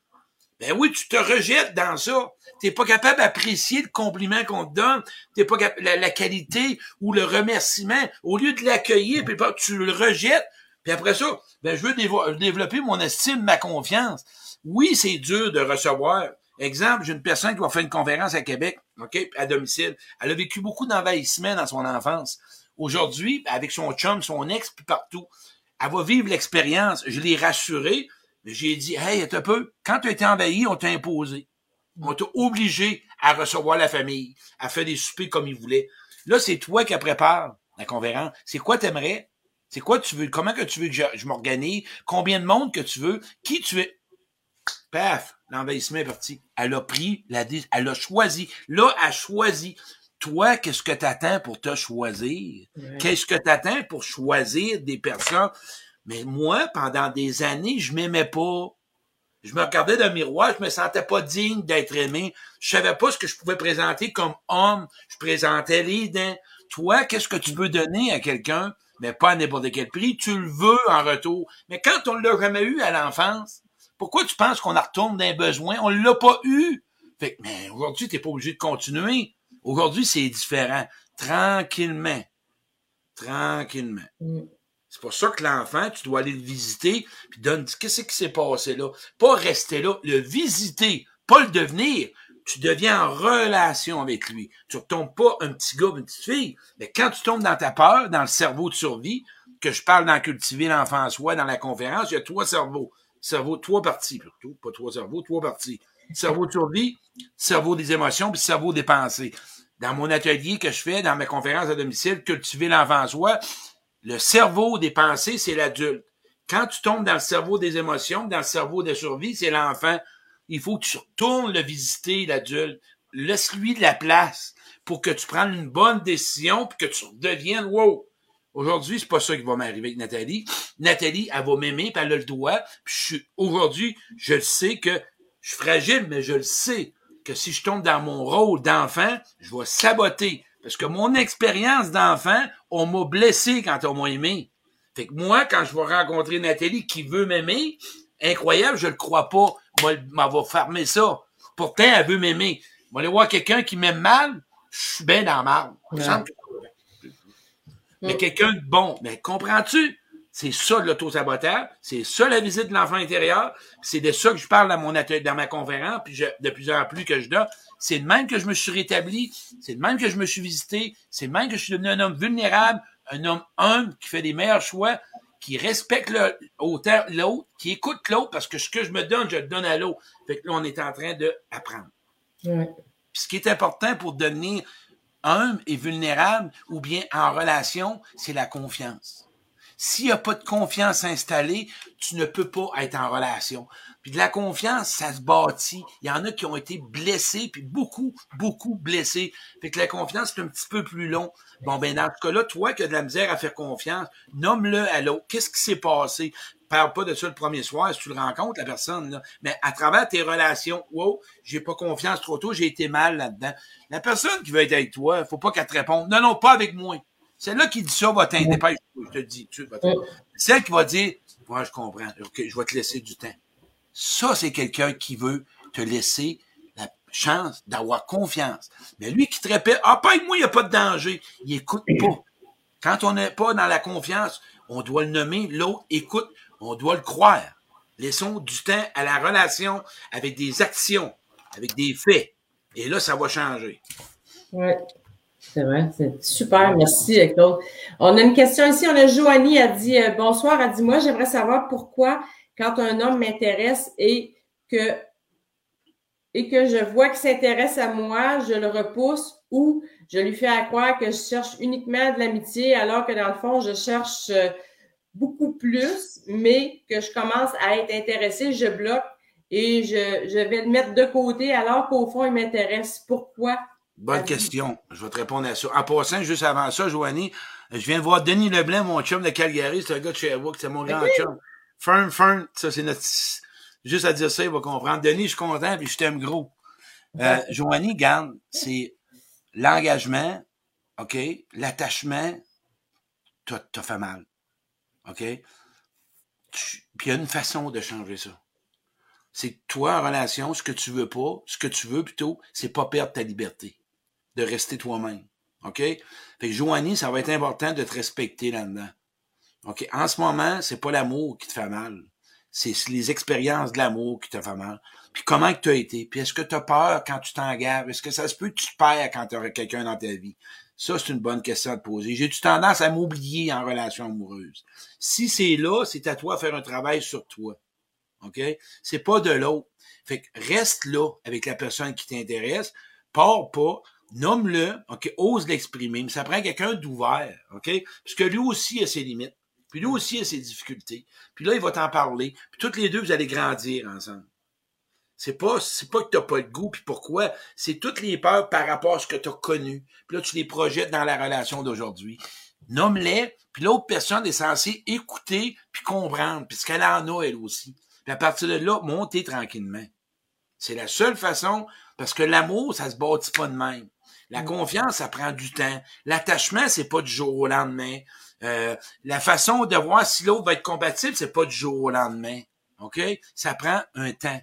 Ben oui, tu te rejettes dans ça. T'es pas capable d'apprécier le compliment qu'on te donne. T'es pas capable, la, qualité ou le remerciement. Au lieu de l'accueillir, puis tu le rejettes. Puis après ça, ben je veux développer mon estime, ma confiance. Oui, c'est dur de recevoir. Exemple, j'ai une personne qui va faire une conférence à Québec, OK, à domicile. Elle a vécu beaucoup d'envahissement dans son enfance. Aujourd'hui, avec son chum, son ex, puis partout, elle va vivre l'expérience. Je l'ai rassurée. J'ai dit, hey, un peu, quand tu as été envahi, on t'a imposé. On t'a obligé à recevoir la famille, à faire des soupers comme ils voulaient. Là, c'est toi qui prépare la conférence. C'est quoi t'aimerais? C'est quoi tu veux? Comment que tu veux que je, m'organise? Combien de monde que tu veux? Qui tu veux? Paf! L'envahissement est parti. Elle a pris la elle a choisi. Là, elle a choisi. Toi, qu'est-ce que t'attends pour te choisir? Qu'est-ce que t'attends pour choisir des personnes? Mais moi, pendant des années, je m'aimais pas. Je me regardais dans le miroir, je me sentais pas digne d'être aimé. Je savais pas ce que je pouvais présenter comme homme. Je présentais dents. Toi, qu'est-ce que tu veux donner à quelqu'un? Mais pas à n'importe quel prix. Tu le veux en retour. Mais quand on l'a jamais eu à l'enfance, pourquoi tu penses qu'on en retourne d'un besoin? On l'a pas eu. Fait que, mais aujourd'hui, t'es pas obligé de continuer. Aujourd'hui, c'est différent. Tranquillement. Tranquillement. Mm. C'est pour ça que l'enfant, tu dois aller le visiter, puis donne, qu'est-ce qui s'est passé là? Pas rester là, le visiter, pas le devenir. Tu deviens en relation avec lui. Tu ne tombes pas un petit gars, une petite fille. Mais quand tu tombes dans ta peur, dans le cerveau de survie, que je parle dans cultiver l'enfant soi, dans la conférence, il y a trois cerveaux. Cerveau, trois parties, plutôt. Pas trois cerveaux, trois parties. Cerveau de survie, cerveau des émotions, puis cerveau des pensées. Dans mon atelier que je fais, dans mes conférences à domicile, cultiver l'enfant soi, le cerveau des pensées, c'est l'adulte. Quand tu tombes dans le cerveau des émotions, dans le cerveau de survie, c'est l'enfant. Il faut que tu retournes le visiter, l'adulte. Laisse-lui de la place pour que tu prennes une bonne décision puis que tu deviennes wow. Aujourd'hui, c'est pas ça qui va m'arriver avec Nathalie. Nathalie, elle va m'aimer, puis elle a le. Puis aujourd'hui, je le sais que je suis fragile, mais je le sais que si je tombe dans mon rôle d'enfant, je vais saboter. Parce que mon expérience d'enfant, on m'a blessé quand on m'a aimé. Fait que moi, quand je vais rencontrer Nathalie qui veut m'aimer, incroyable, je le crois pas. Moi, m'en va fermer ça. Pourtant, elle veut m'aimer. Je vais aller voir quelqu'un qui m'aime mal, je suis bien dans mal. Mais quelqu'un de bon. Mais comprends-tu? C'est ça l'auto-sabotage, c'est ça la visite de l'enfant intérieur, c'est de ça que je parle dans mon atelier, dans ma conférence, puis je, de plus en plus que je donne. C'est de même que je me suis rétabli, c'est de même que je me suis visité, c'est de même que je suis devenu un homme vulnérable, un homme humble qui fait des meilleurs choix, qui respecte l'autre, qui écoute l'autre, parce que ce que je me donne, je le donne à l'autre. Fait que là, on est en train d'apprendre. Ouais. Puis ce qui est important pour devenir humble et vulnérable ou bien en relation, c'est la confiance. S'il n'y a pas de confiance installée, tu ne peux pas être en relation. Puis de la confiance, ça se bâtit. Il y en a qui ont été blessés, puis beaucoup, beaucoup blessés. Fait que la confiance, c'est un petit peu plus long. Bon, ben dans ce cas-là, toi qui as de la misère à faire confiance, nomme-le à l'autre. Qu'est-ce qui s'est passé? Parle pas de ça le premier soir si tu le rencontres, la personne, là. Mais à travers tes relations, wow, j'ai pas confiance trop tôt, j'ai été mal là-dedans. La personne qui veut être avec toi, faut pas qu'elle te réponde. Non, non, pas avec moi. Celle-là qui dit ça va t'aider. Je te dis, tu Celle qui va dire, moi, je comprends. OK, je vais te laisser du temps. Ça, c'est quelqu'un qui veut te laisser la chance d'avoir confiance. Mais lui qui te répète, ah, pas avec moi, il n'y a pas de danger. Il écoute pas. Quand on n'est pas dans la confiance, on doit le nommer, l'autre écoute, on doit le croire. Laissons du temps à la relation avec des actions, avec des faits. Et là, ça va changer. Oui. C'est vrai, c'est super. Merci. On a une question ici. On a Joanie, a dit euh, Bonsoir, elle dit Moi, j'aimerais savoir pourquoi, quand un homme m'intéresse et que et que je vois qu'il s'intéresse à moi, je le repousse ou je lui fais croire que je cherche uniquement de l'amitié alors que dans le fond, je cherche euh, beaucoup plus, mais que je commence à être intéressé, je bloque et je, je vais le mettre de côté alors qu'au fond, il m'intéresse. Pourquoi Bonne question. Je vais te répondre à ça. En passant, juste avant ça, Joanie, je viens de voir Denis Leblanc, mon chum de Calgary. C'est un gars de Sherbrooke, c'est mon grand chum. Fern, Fern, ça, c'est notre... Juste à dire ça, il va comprendre. Denis, je suis content, puis je t'aime gros. Euh, Joanie, garde, c'est l'engagement, OK? L'attachement, t'as fait mal. OK? puis il y a une façon de changer ça. C'est toi, en relation, ce que tu veux pas, ce que tu veux plutôt, c'est pas perdre ta liberté de rester toi-même. OK? Fait que Joanie, ça va être important de te respecter là-dedans. OK? En ce moment, c'est pas l'amour qui te fait mal. C'est les expériences de l'amour qui te fait mal. Puis comment que tu as été? Puis est-ce que tu as peur quand tu t'engages? Est-ce que ça se peut que tu te perds quand tu auras quelqu'un dans ta vie? Ça, c'est une bonne question à te poser. J'ai-tu tendance à m'oublier en relation amoureuse? Si c'est là, c'est à toi de faire un travail sur toi. OK? C'est pas de l'autre. Fait que reste là avec la personne qui t'intéresse. Pars pas nomme-le, OK, ose l'exprimer, mais ça prend quelqu'un d'ouvert, OK? Parce que lui aussi a ses limites, puis lui aussi a ses difficultés, puis là, il va t'en parler, puis toutes les deux, vous allez grandir ensemble. C'est pas, c'est pas que t'as pas le goût, puis pourquoi, c'est toutes les peurs par rapport à ce que tu as connu, puis là, tu les projettes dans la relation d'aujourd'hui. Nomme-les, puis l'autre personne est censée écouter, puis comprendre, puisqu'elle en a, elle aussi. Puis à partir de là, monter tranquillement. C'est la seule façon, parce que l'amour, ça se bâtit pas de même. La confiance, ça prend du temps. L'attachement, c'est pas du jour au lendemain. Euh, la façon de voir si l'autre va être compatible, c'est pas du jour au lendemain. OK? Ça prend un temps.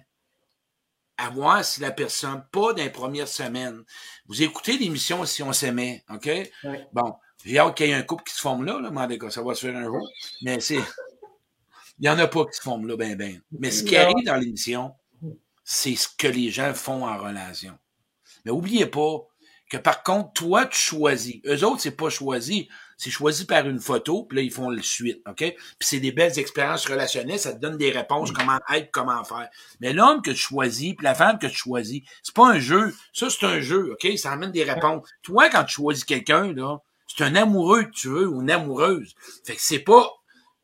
À voir si la personne, pas dans les premières semaines. Vous écoutez l'émission si on s'aimait, OK? Bon, j'ai hâte qu'il y ait un couple qui se forme là, là, ça va se faire un jour. Mais c'est. Il y en a pas qui se forment là, ben, ben. Mais ce qui arrive dans l'émission, c'est ce que les gens font en relation. Mais oubliez pas, que par contre, toi, tu choisis. Eux autres, c'est pas choisi. C'est choisi par une photo, puis là, ils font le suite, OK? Puis c'est des belles expériences relationnelles, ça te donne des réponses, comment être, comment faire. Mais l'homme que tu choisis, puis la femme que tu choisis, c'est pas un jeu. Ça, c'est un jeu, OK? Ça amène des réponses. Toi, quand tu choisis quelqu'un, là, c'est un amoureux que tu veux ou une amoureuse. Fait que c'est pas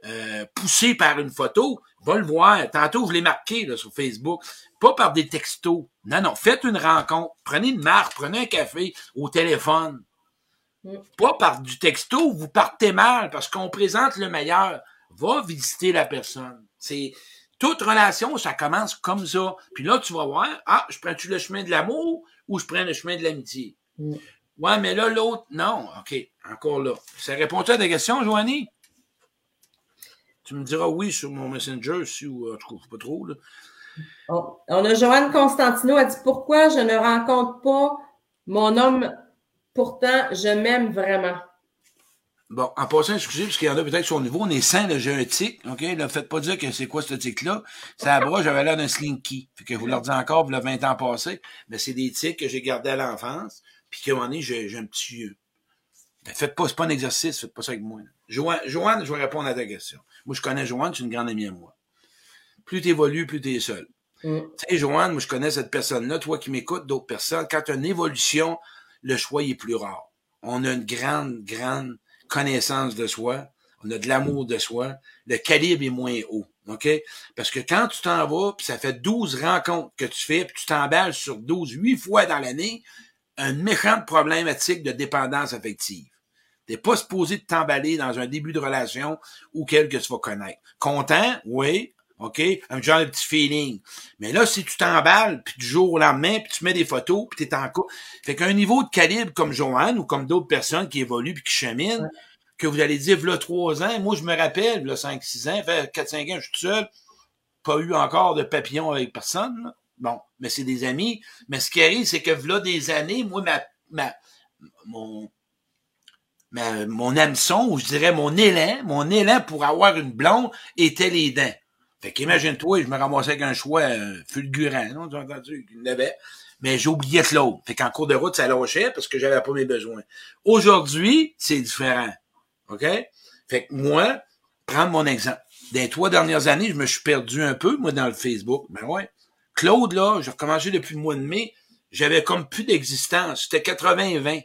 euh, poussé par une photo, va le voir. Tantôt, je l'ai marqué là, sur Facebook. Pas par des textos. Non, non. Faites une rencontre. Prenez une marque, prenez un café au téléphone. Mm. Pas par du texto, vous partez mal parce qu'on présente le meilleur. Va visiter la personne. C'est toute relation, ça commence comme ça. Puis là, tu vas voir, ah, je prends-tu le chemin de l'amour ou je prends le chemin de l'amitié? Mm. Ouais, mais là, l'autre, non. OK, encore là. Ça répond-tu à ta question, Joanie? Tu me diras oui sur mon Messenger, si ou euh, je pas trop. Là. On a Joanne Constantino, a dit Pourquoi je ne rencontre pas mon homme, pourtant je m'aime vraiment. Bon, en passant, excusez, parce qu'il y en a peut-être sur le niveau, on est sain, j'ai un tic, OK? Ne faites pas dire que c'est quoi ce tic-là. C'est à j'avais l'air d'un slinky. Fait que vous leur dites encore, vous le 20 ans passé, mais c'est des tics que j'ai gardés à l'enfance, puis qu'à un moment donné, j'ai un petit... Ben, faites pas, c'est pas un exercice, faites pas ça avec moi. Joanne, Joanne, je vais répondre à ta question. Moi, je connais Joanne, c'est une grande amie à moi. Plus tu évolues, plus tu es seul. Mm. Tu sais, Joanne, moi, je connais cette personne-là, toi qui m'écoutes, d'autres personnes. Quand tu as une évolution, le choix est plus rare. On a une grande, grande connaissance de soi. On a de l'amour de soi. Le calibre est moins haut. OK? Parce que quand tu t'en vas, puis ça fait 12 rencontres que tu fais, puis tu t'emballes sur 12, 8 fois dans l'année, une méchante problématique de dépendance affective. T'es pas supposé de t'emballer dans un début de relation ou quel que tu vas connaître. Content? Oui. OK? Un genre de petit feeling. Mais là, si tu t'emballes, puis du jour au lendemain, puis tu mets des photos, puis t'es en couple. Fait qu'un niveau de calibre comme Joanne ou comme d'autres personnes qui évoluent puis qui cheminent, que vous allez dire, voilà trois ans, moi je me rappelle, là, 5-6 ans, fait 4-5 ans, je suis tout seul, pas eu encore de papillon avec personne. Bon, mais c'est des amis. Mais ce qui arrive, c'est que là des années, moi, ma, ma, mon, ma, mon hameçon, ou je dirais mon élan, mon élan pour avoir une blonde était les dents. Fait qu'imagine-toi, je me ramassais avec un choix euh, fulgurant, non? Tu as entendu? Mais j'oubliais l'autre. Fait qu'en cours de route, ça lâchait parce que j'avais pas mes besoins. Aujourd'hui, c'est différent. OK? Fait que moi, prends mon exemple. Dans les trois dernières années, je me suis perdu un peu, moi, dans le Facebook. Ben ouais. Claude, là, j'ai recommencé depuis le mois de mai, j'avais comme plus d'existence. C'était 80-20.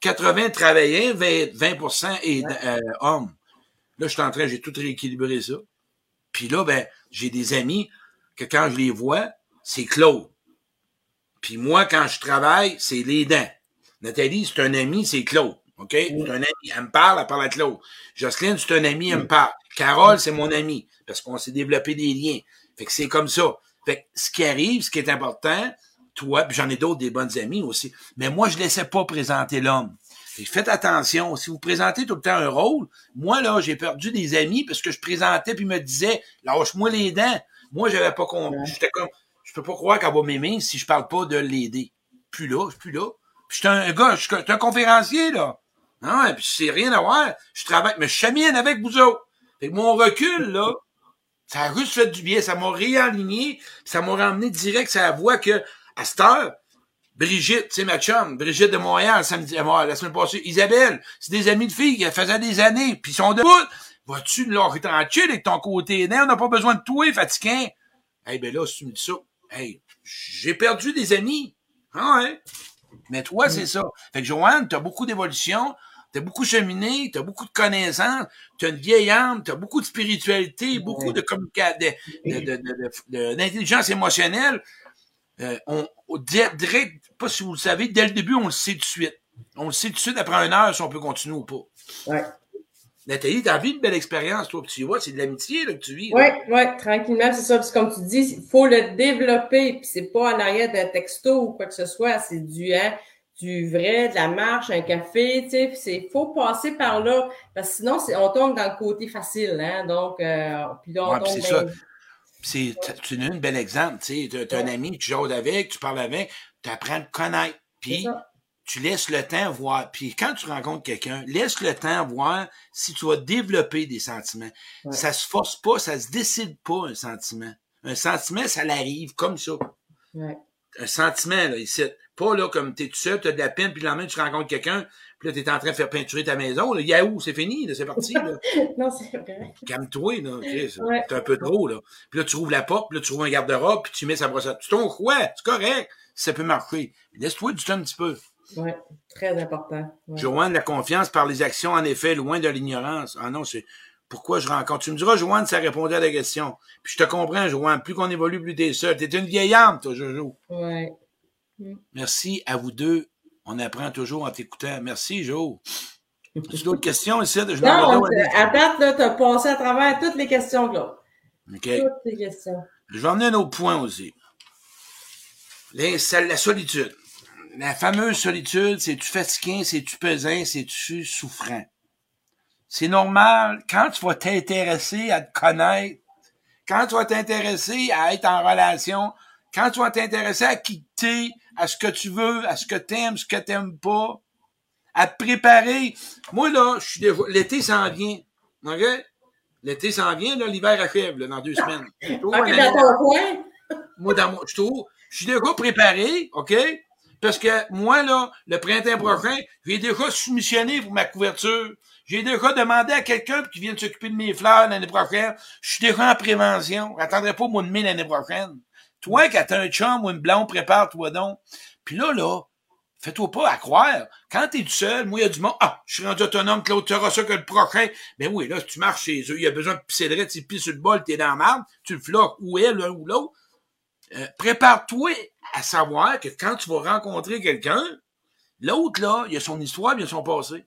80 travaillaient, 20, 20 et euh, hommes. Là, je suis en train, j'ai tout rééquilibré ça. Puis là, ben, j'ai des amis que quand je les vois, c'est Claude. Puis moi, quand je travaille, c'est les dents. Nathalie, c'est un ami, c'est Claude. OK? C'est un ami. Elle me parle, elle parle à Claude. Jocelyne, c'est un ami, elle me parle. Carole, c'est mon ami. Parce qu'on s'est développé des liens. Fait que c'est comme ça. Fait que ce qui arrive, ce qui est important, toi, puis j'en ai d'autres, des bonnes amies aussi. Mais moi, je laissais pas présenter l'homme. Faites attention. Si vous présentez tout le temps un rôle, moi, là, j'ai perdu des amis parce que je présentais puis me disais, lâche-moi les dents. Moi, j'avais pas compris. J'étais comme, je peux pas croire qu'elle va m'aimer si je parle pas de l'aider. Plus là, je suis plus là. Puis j'étais un gars, je suis un conférencier, là. Non, et puis c'est rien à voir. Je travaille, mais je chamine avec vous autres. Fait que mon recul, là, ça a juste fait du bien. Ça m'a réaligné. Ça m'a ramené direct à la voix que, à cette heure, Brigitte, c'est ma chum, Brigitte de Montréal, samedi, la semaine passée, Isabelle, c'est des amis de filles qui faisaient des années, puis ils sont debout. Vas-tu leur tranquille avec ton côté Non, on n'a pas besoin de toi, fatiguant. Eh hey, ben là, si tu me dis ça, hey, j'ai perdu des amis. Ouais. Mais toi, c'est ça. Fait que Joanne, t'as beaucoup d'évolution, t'as beaucoup cheminé, t'as beaucoup de connaissances, t'as une vieille âme, t'as beaucoup de spiritualité, beaucoup de communication, d'intelligence émotionnelle. Euh, on, direct, pas si vous le savez, dès le début, on le sait tout de suite. On le sait tout de suite après une heure si on peut continuer ou pas. Ouais. Nathalie, t'as vu une belle expérience, toi, tu vois, c'est de l'amitié que tu vis. Oui, oui, tranquillement, c'est ça. Parce comme tu dis, il faut le développer, puis c'est pas en arrière d'un texto ou quoi que ce soit, c'est du hein, du vrai, de la marche, un café, tu sais, c'est faut passer par là, parce que sinon, on tombe dans le côté facile, hein, donc, euh, puis là, on tombe dans... C'est, tu as un bel exemple, tu tu as un ami, tu joues avec, tu parles avec, tu apprends à te connaître, puis tu laisses le temps voir, puis quand tu rencontres quelqu'un, laisse le temps voir si tu vas développer des sentiments. Ça se force pas, ça se décide pas un sentiment. Un sentiment, ça l'arrive comme ça. Un sentiment, là, ici. Pas là comme t'es tout seul, t'as de la peine, puis le lendemain, tu rencontres quelqu'un, puis là, t'es en train de faire peinturer ta maison. Là, Yahoo, c'est fini, c'est parti. Là. non, c'est vrai. Calme-toi, là. c'est un peu trop, là. Puis là, tu ouvres la porte, puis là, tu trouves un garde-robe, puis tu mets sa brossette. Tu tombes quoi? C'est correct. Ça peut marcher. Laisse-toi du temps un petit peu. Oui, très important. Ouais. Joanne, la confiance par les actions, en effet, loin de l'ignorance. Ah non, c'est pourquoi je rencontre? Tu me diras, Joanne, ça répondait à la question. Puis je te comprends, Joanne. Plus qu'on évolue, plus t'es seul. T'es une vieille âme, toi, Jojo. Oui. Mm. Merci à vous deux. On apprend toujours en t'écoutant. Merci, Jo. As-tu d'autres questions ici? Je non, à date, tu as passé à travers toutes les questions, là. OK. Toutes les questions. Je vais emmener un autre point aussi. la solitude. La fameuse solitude, c'est-tu fatigué, c'est-tu pesant, c'est-tu souffrant? C'est normal, quand tu vas t'intéresser à te connaître, quand tu vas t'intéresser à être en relation, quand tu vas t'intéresser à quitter, à ce que tu veux, à ce que t'aimes, ce que t'aimes pas, à te préparer. Moi, là, je suis déjà... l'été s'en vient. OK? L'été s'en vient, là, l'hiver achève, là, dans deux semaines. Moi, dans mon, je trouve, je suis déjà préparé, OK? Parce que moi, là, le printemps prochain, j'ai déjà soumissionné pour ma couverture. J'ai déjà demandé à quelqu'un qui vient s'occuper de mes fleurs l'année prochaine. Je suis déjà en prévention. J'attendrai pas au mois de mai l'année prochaine. Toi, quand t'as un chum ou une blonde, prépare-toi donc. Puis là, là, fais-toi pas à croire. Quand t'es tout seul, moi, il y a du monde. Ah, je suis rendu autonome, Claude, tu auras ça que le prochain. Ben oui, là, si tu marches chez eux, il y a besoin de pisser de tu pisses sur le bol, t'es dans la marde, tu le floques ou elle, l'un ou l'autre. Euh, prépare-toi à savoir que quand tu vas rencontrer quelqu'un, l'autre, là, il a son histoire, il a son passé.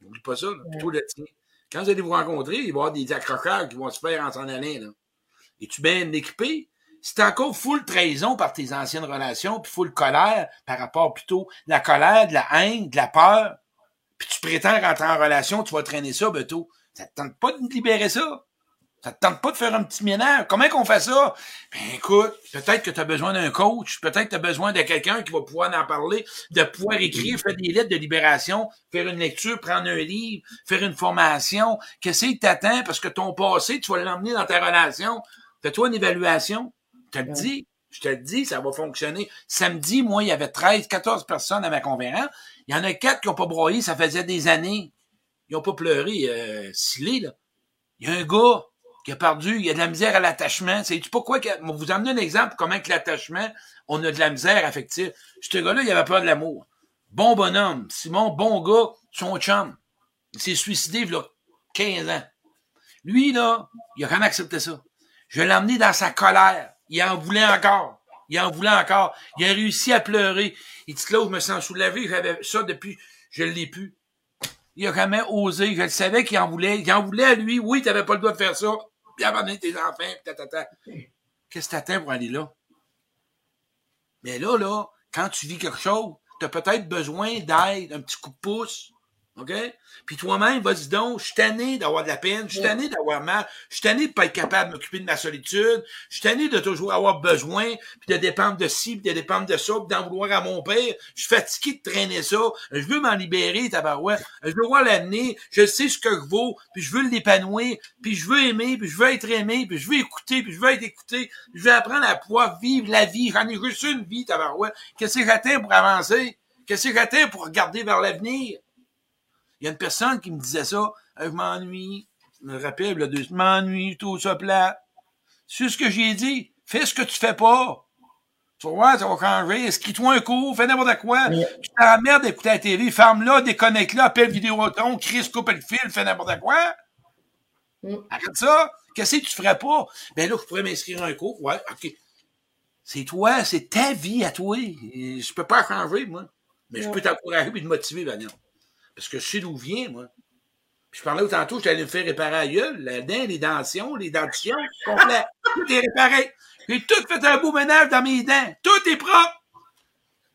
N'oublie pas ça, là, plutôt le tien. Quand vous allez vous rencontrer, il va y avoir des accrochages qui vont se faire en s'en allant, là. Es-tu bien équipé? C'est encore full trahison par tes anciennes relations, puis full colère par rapport plutôt la colère, de la haine, de la peur, puis tu prétends rentrer en relation, tu vas traîner ça, Beto. Ça te tente pas de libérer ça? Ça te tente pas de faire un petit ménage? Comment qu'on fait ça? Ben écoute, peut-être que tu as besoin d'un coach, peut-être que tu as besoin de quelqu'un qui va pouvoir en parler, de pouvoir écrire, faire des lettres de libération, faire une lecture, prendre un livre, faire une formation. Qu'est-ce qui t'attend? Parce que ton passé, tu vas l'emmener dans ta relation. Fais-toi une évaluation. Je te le dis. Je te le dis, ça va fonctionner. Samedi, moi, il y avait 13, 14 personnes à ma conférence. Il y en a quatre qui n'ont pas broyé, ça faisait des années. Ils n'ont pas pleuré, euh, là. Il y a un gars qui a perdu, il y a de la misère à l'attachement. C'est pas quoi que, vous amener un exemple comment que l'attachement, on a de la misère affective. Ce gars-là, il avait peur de l'amour. Bon bonhomme. Simon, bon gars, son chum. Il s'est suicidé, il a 15 ans. Lui, là, il a jamais accepté ça. Je l'ai emmené dans sa colère. Il en voulait encore. Il en voulait encore. Il a réussi à pleurer. Il dit, là, je me sens soulavé. J'avais ça depuis, je l'ai pu. Il a jamais osé. Je le savais qu'il en voulait. Il en voulait à lui. Oui, tu n'avais pas le droit de faire ça. Puis abandonner tes enfants. Qu'est-ce que t'attends pour aller là? Mais là, là, quand tu vis quelque chose, tu as peut-être besoin d'aide, un petit coup de pouce. OK? Puis toi-même, vas-y donc, je suis tanné d'avoir de la peine, je suis tanné d'avoir mal, je suis tanné de pas être capable de m'occuper de ma solitude, je suis tanné de toujours avoir besoin, puis de dépendre de ci, puis de dépendre de ça, puis d'en vouloir à mon père. Je suis fatigué de traîner ça. Je veux m'en libérer, tabarouette. Je veux voir l'avenir, je sais ce que je vaux, puis je veux l'épanouir, puis je veux aimer, puis je veux être aimé, puis je veux écouter, puis je veux être écouté, je veux apprendre à pouvoir vivre la vie. J'en ai juste une vie, tabarouette. Qu'est-ce que j'attends pour avancer? Qu'est-ce que j'attends pour regarder vers l'avenir? Il y a une personne qui me disait ça. je m'ennuie. Je me rappelle, là, je m'ennuie, tout ça plat. C'est ce que j'ai dit. Fais ce que tu fais pas. Tu vas voir, ça va changer. Escris-toi un cours, fais n'importe quoi. Tu t'as la merde d'écouter la télé, ferme-la, déconnecte-la, appelle Vidéotron, Chris, coupe le fil, fais n'importe quoi. Mm. Arrête ça. Qu'est-ce que tu ferais pas? Ben là, je pourrais m'inscrire un cours. Ouais, OK. C'est toi, c'est ta vie à toi. Je peux pas changer, moi. Mais je peux t'encourager et te motiver, Daniel. Parce que je sais d'où vient, moi. Puis je parlais tantôt, j'allais me faire réparer à gueule, la dent, les dentitions, les dentitions, complet. tout est réparé. J'ai tout fait un beau ménage dans mes dents. Tout est propre.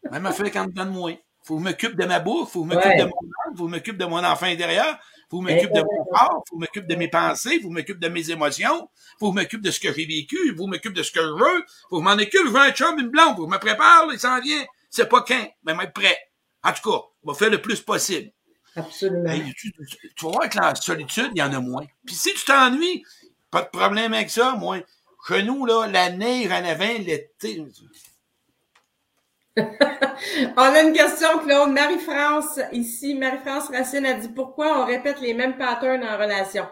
Même fait quand me donne moins. Faut que je m'occupe de ma bouffe, faut que je m'occupe de mon âme, faut que je m'occupe de mon enfant intérieur, faut que je m'occupe de mon corps, faut que je m'occupe de mes pensées, faut que je m'occupe de mes émotions, faut que je m'occupe de ce que j'ai vécu, faut que je m'occupe de ce que je veux, faut que je m'en occupe, je veux un chum, une blonde, faut que je me prépare, il s'en vient. C'est pas quand, mais être prêt. En tout cas, on va faire le plus possible. Absolument. tu, vas voir que la solitude, il y en a moins. Puis si tu t'ennuies, pas de problème avec ça, moi. Chez nous, là, la neige en avant, l'été. on a une question, Claude. Marie-France, ici, Marie-France Racine a dit pourquoi on répète les mêmes patterns en relation?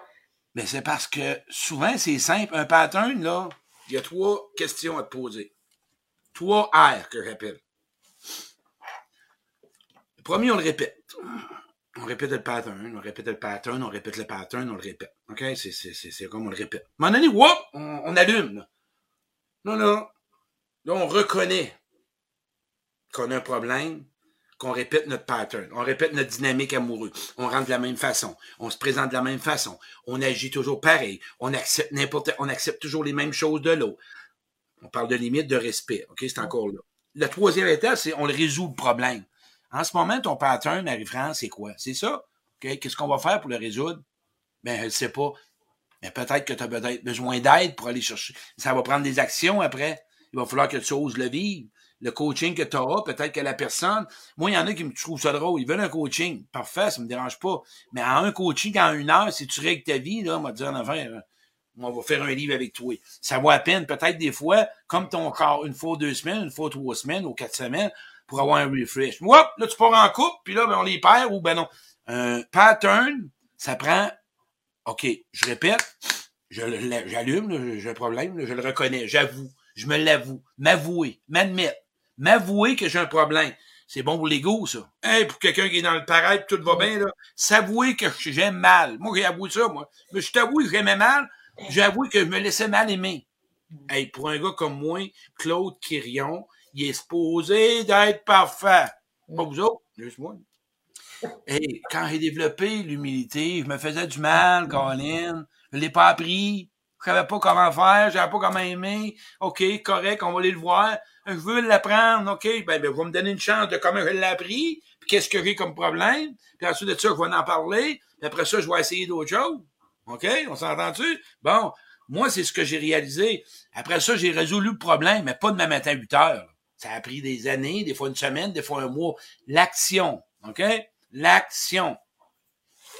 Mais c'est parce que souvent, c'est simple. Un pattern, là, il y a trois questions à te poser. Trois R que j'appelle. Le premier, on le répète on répète le pattern, on répète le pattern, on répète le pattern, on le répète. OK? C'est comme on le répète. À un moment donné, whoop, on, allume. Là. Non, non. Là, on reconnaît qu'on a un problème, qu'on répète notre pattern, on répète notre dynamique amoureuse, on rentre de la même façon, on se présente de la même façon, on agit toujours pareil, on accepte n'importe, on accepte toujours les mêmes choses de l'autre. On parle de limite de respect, ok, c'est encore là. La troisième étape, c'est on résout le problème. En ce moment, ton pattern, Marie-France, c'est quoi? C'est ça? Qu'est-ce qu'on va faire pour le résoudre? Ben, je ne sais pas. Mais peut-être que tu as peut-être besoin d'aide pour aller chercher. Ça va prendre des actions après. Il va falloir que tu oses le vivre. Le coaching que tu auras, peut-être que la personne. Moi, il y en a qui me trouvent ça drôle. Ils veulent un coaching. Parfait, ça me dérange pas. Mais en un coaching en une heure, si tu règles ta vie, là, on va te dire en on va faire un livre avec toi. Ça vaut à peine, peut-être des fois, comme ton corps, une fois deux semaines, une fois trois semaines ou quatre semaines, pour avoir un refresh. Moi, là, tu pars en coupe, puis là, ben, on les perd, ou ben non. Un pattern, ça prend, OK, je répète, j'allume, j'ai un problème, je le reconnais, j'avoue. Je me l'avoue. M'avouer. M'admettre. M'avouer que j'ai un problème. C'est bon pour l'ego, ça. Hey, pour quelqu'un qui est dans le pareil, tout va bien, là. S'avouer que j'aime mal. Moi, j'ai avoué ça, moi. Mais je t'avoue que j'aimais mal. J'ai avoué que je me laissais mal aimer. Hey, pour un gars comme moi, Claude Quirion, il est supposé d'être parfait. Pas vous autres, juste moi. Et quand j'ai développé l'humilité, je me faisais du mal, Colin. Je l'ai pas appris. Je savais pas comment faire, je savais pas comment aimer. OK, correct, on va aller le voir. Je veux l'apprendre, OK, ben, ben, vous me donner une chance de comment je l'ai appris, puis qu'est-ce que j'ai comme problème, puis ensuite de ça, je vais en parler, puis après ça, je vais essayer d'autres choses. OK, on s'entend-tu? Bon, moi, c'est ce que j'ai réalisé. Après ça, j'ai résolu le problème, mais pas de ma matin à 8 heures. Ça a pris des années, des fois une semaine, des fois un mois. L'action, OK? L'action.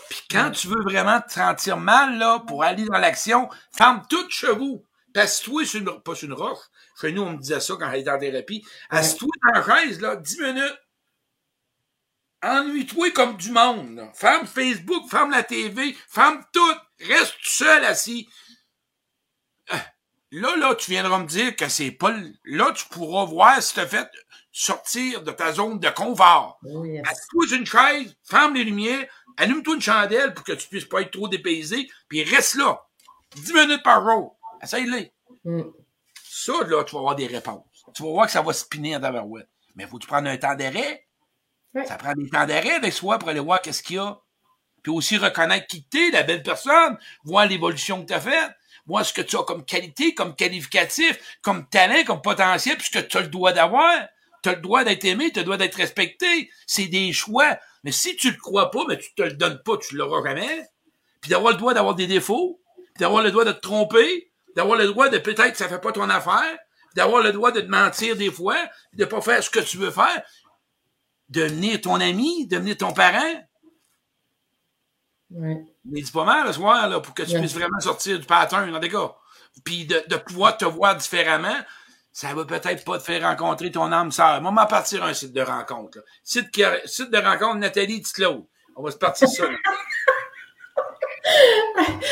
Puis quand tu veux vraiment te sentir mal, là, pour aller dans l'action, ferme tout chez vous. Passe-toi sur une, pas sur une roche. Chez nous, on me disait ça quand j'étais en thérapie. Asse-toi dans la chaise, là, 10 minutes. Ennuie-toi comme du monde, là. Ferme Facebook, ferme la TV, ferme tout. Reste tout seul assis. Là, là, tu viendras me dire que c'est pas... Là, tu pourras voir si tu fait sortir de ta zone de confort. Yes. Assieds-toi une chaise, ferme les lumières, allume-toi une chandelle pour que tu puisses pas être trop dépaysé, puis reste là. 10 minutes par jour. Essaye-le. Mm. Ça, là, tu vas avoir des réponses. Tu vas voir que ça va spinner en tabarouette. Mais faut-tu prendre un temps d'arrêt? Ouais. Ça prend des temps d'arrêt avec soi pour aller voir qu'est-ce qu'il y a. Puis aussi reconnaître qui t'es, la belle personne, voir l'évolution que tu as faite, voir ce que tu as comme qualité, comme qualificatif, comme talent, comme potentiel, puis ce que tu as le droit d'avoir. Tu as le droit d'être aimé, tu as le droit d'être respecté. C'est des choix. Mais si tu le crois pas, mais tu te le donnes pas, tu l'auras jamais. Puis d'avoir le droit d'avoir des défauts, puis d'avoir le droit de te tromper, d'avoir le droit de peut-être ça fait pas ton affaire, d'avoir le droit de te mentir des fois, de pas faire ce que tu veux faire, devenir ton ami, devenir ton parent. Ouais. Mais dis pas mal le soir, là, pour que tu Ouais. puisses vraiment sortir du pattern, des cas. Puis de, de pouvoir te voir différemment, ça va peut-être pas te faire rencontrer ton âme sœur. Moi, on va partir un site de rencontre. là. Site, qui a- site de rencontre Nathalie Ticlaude. On va se partir ça.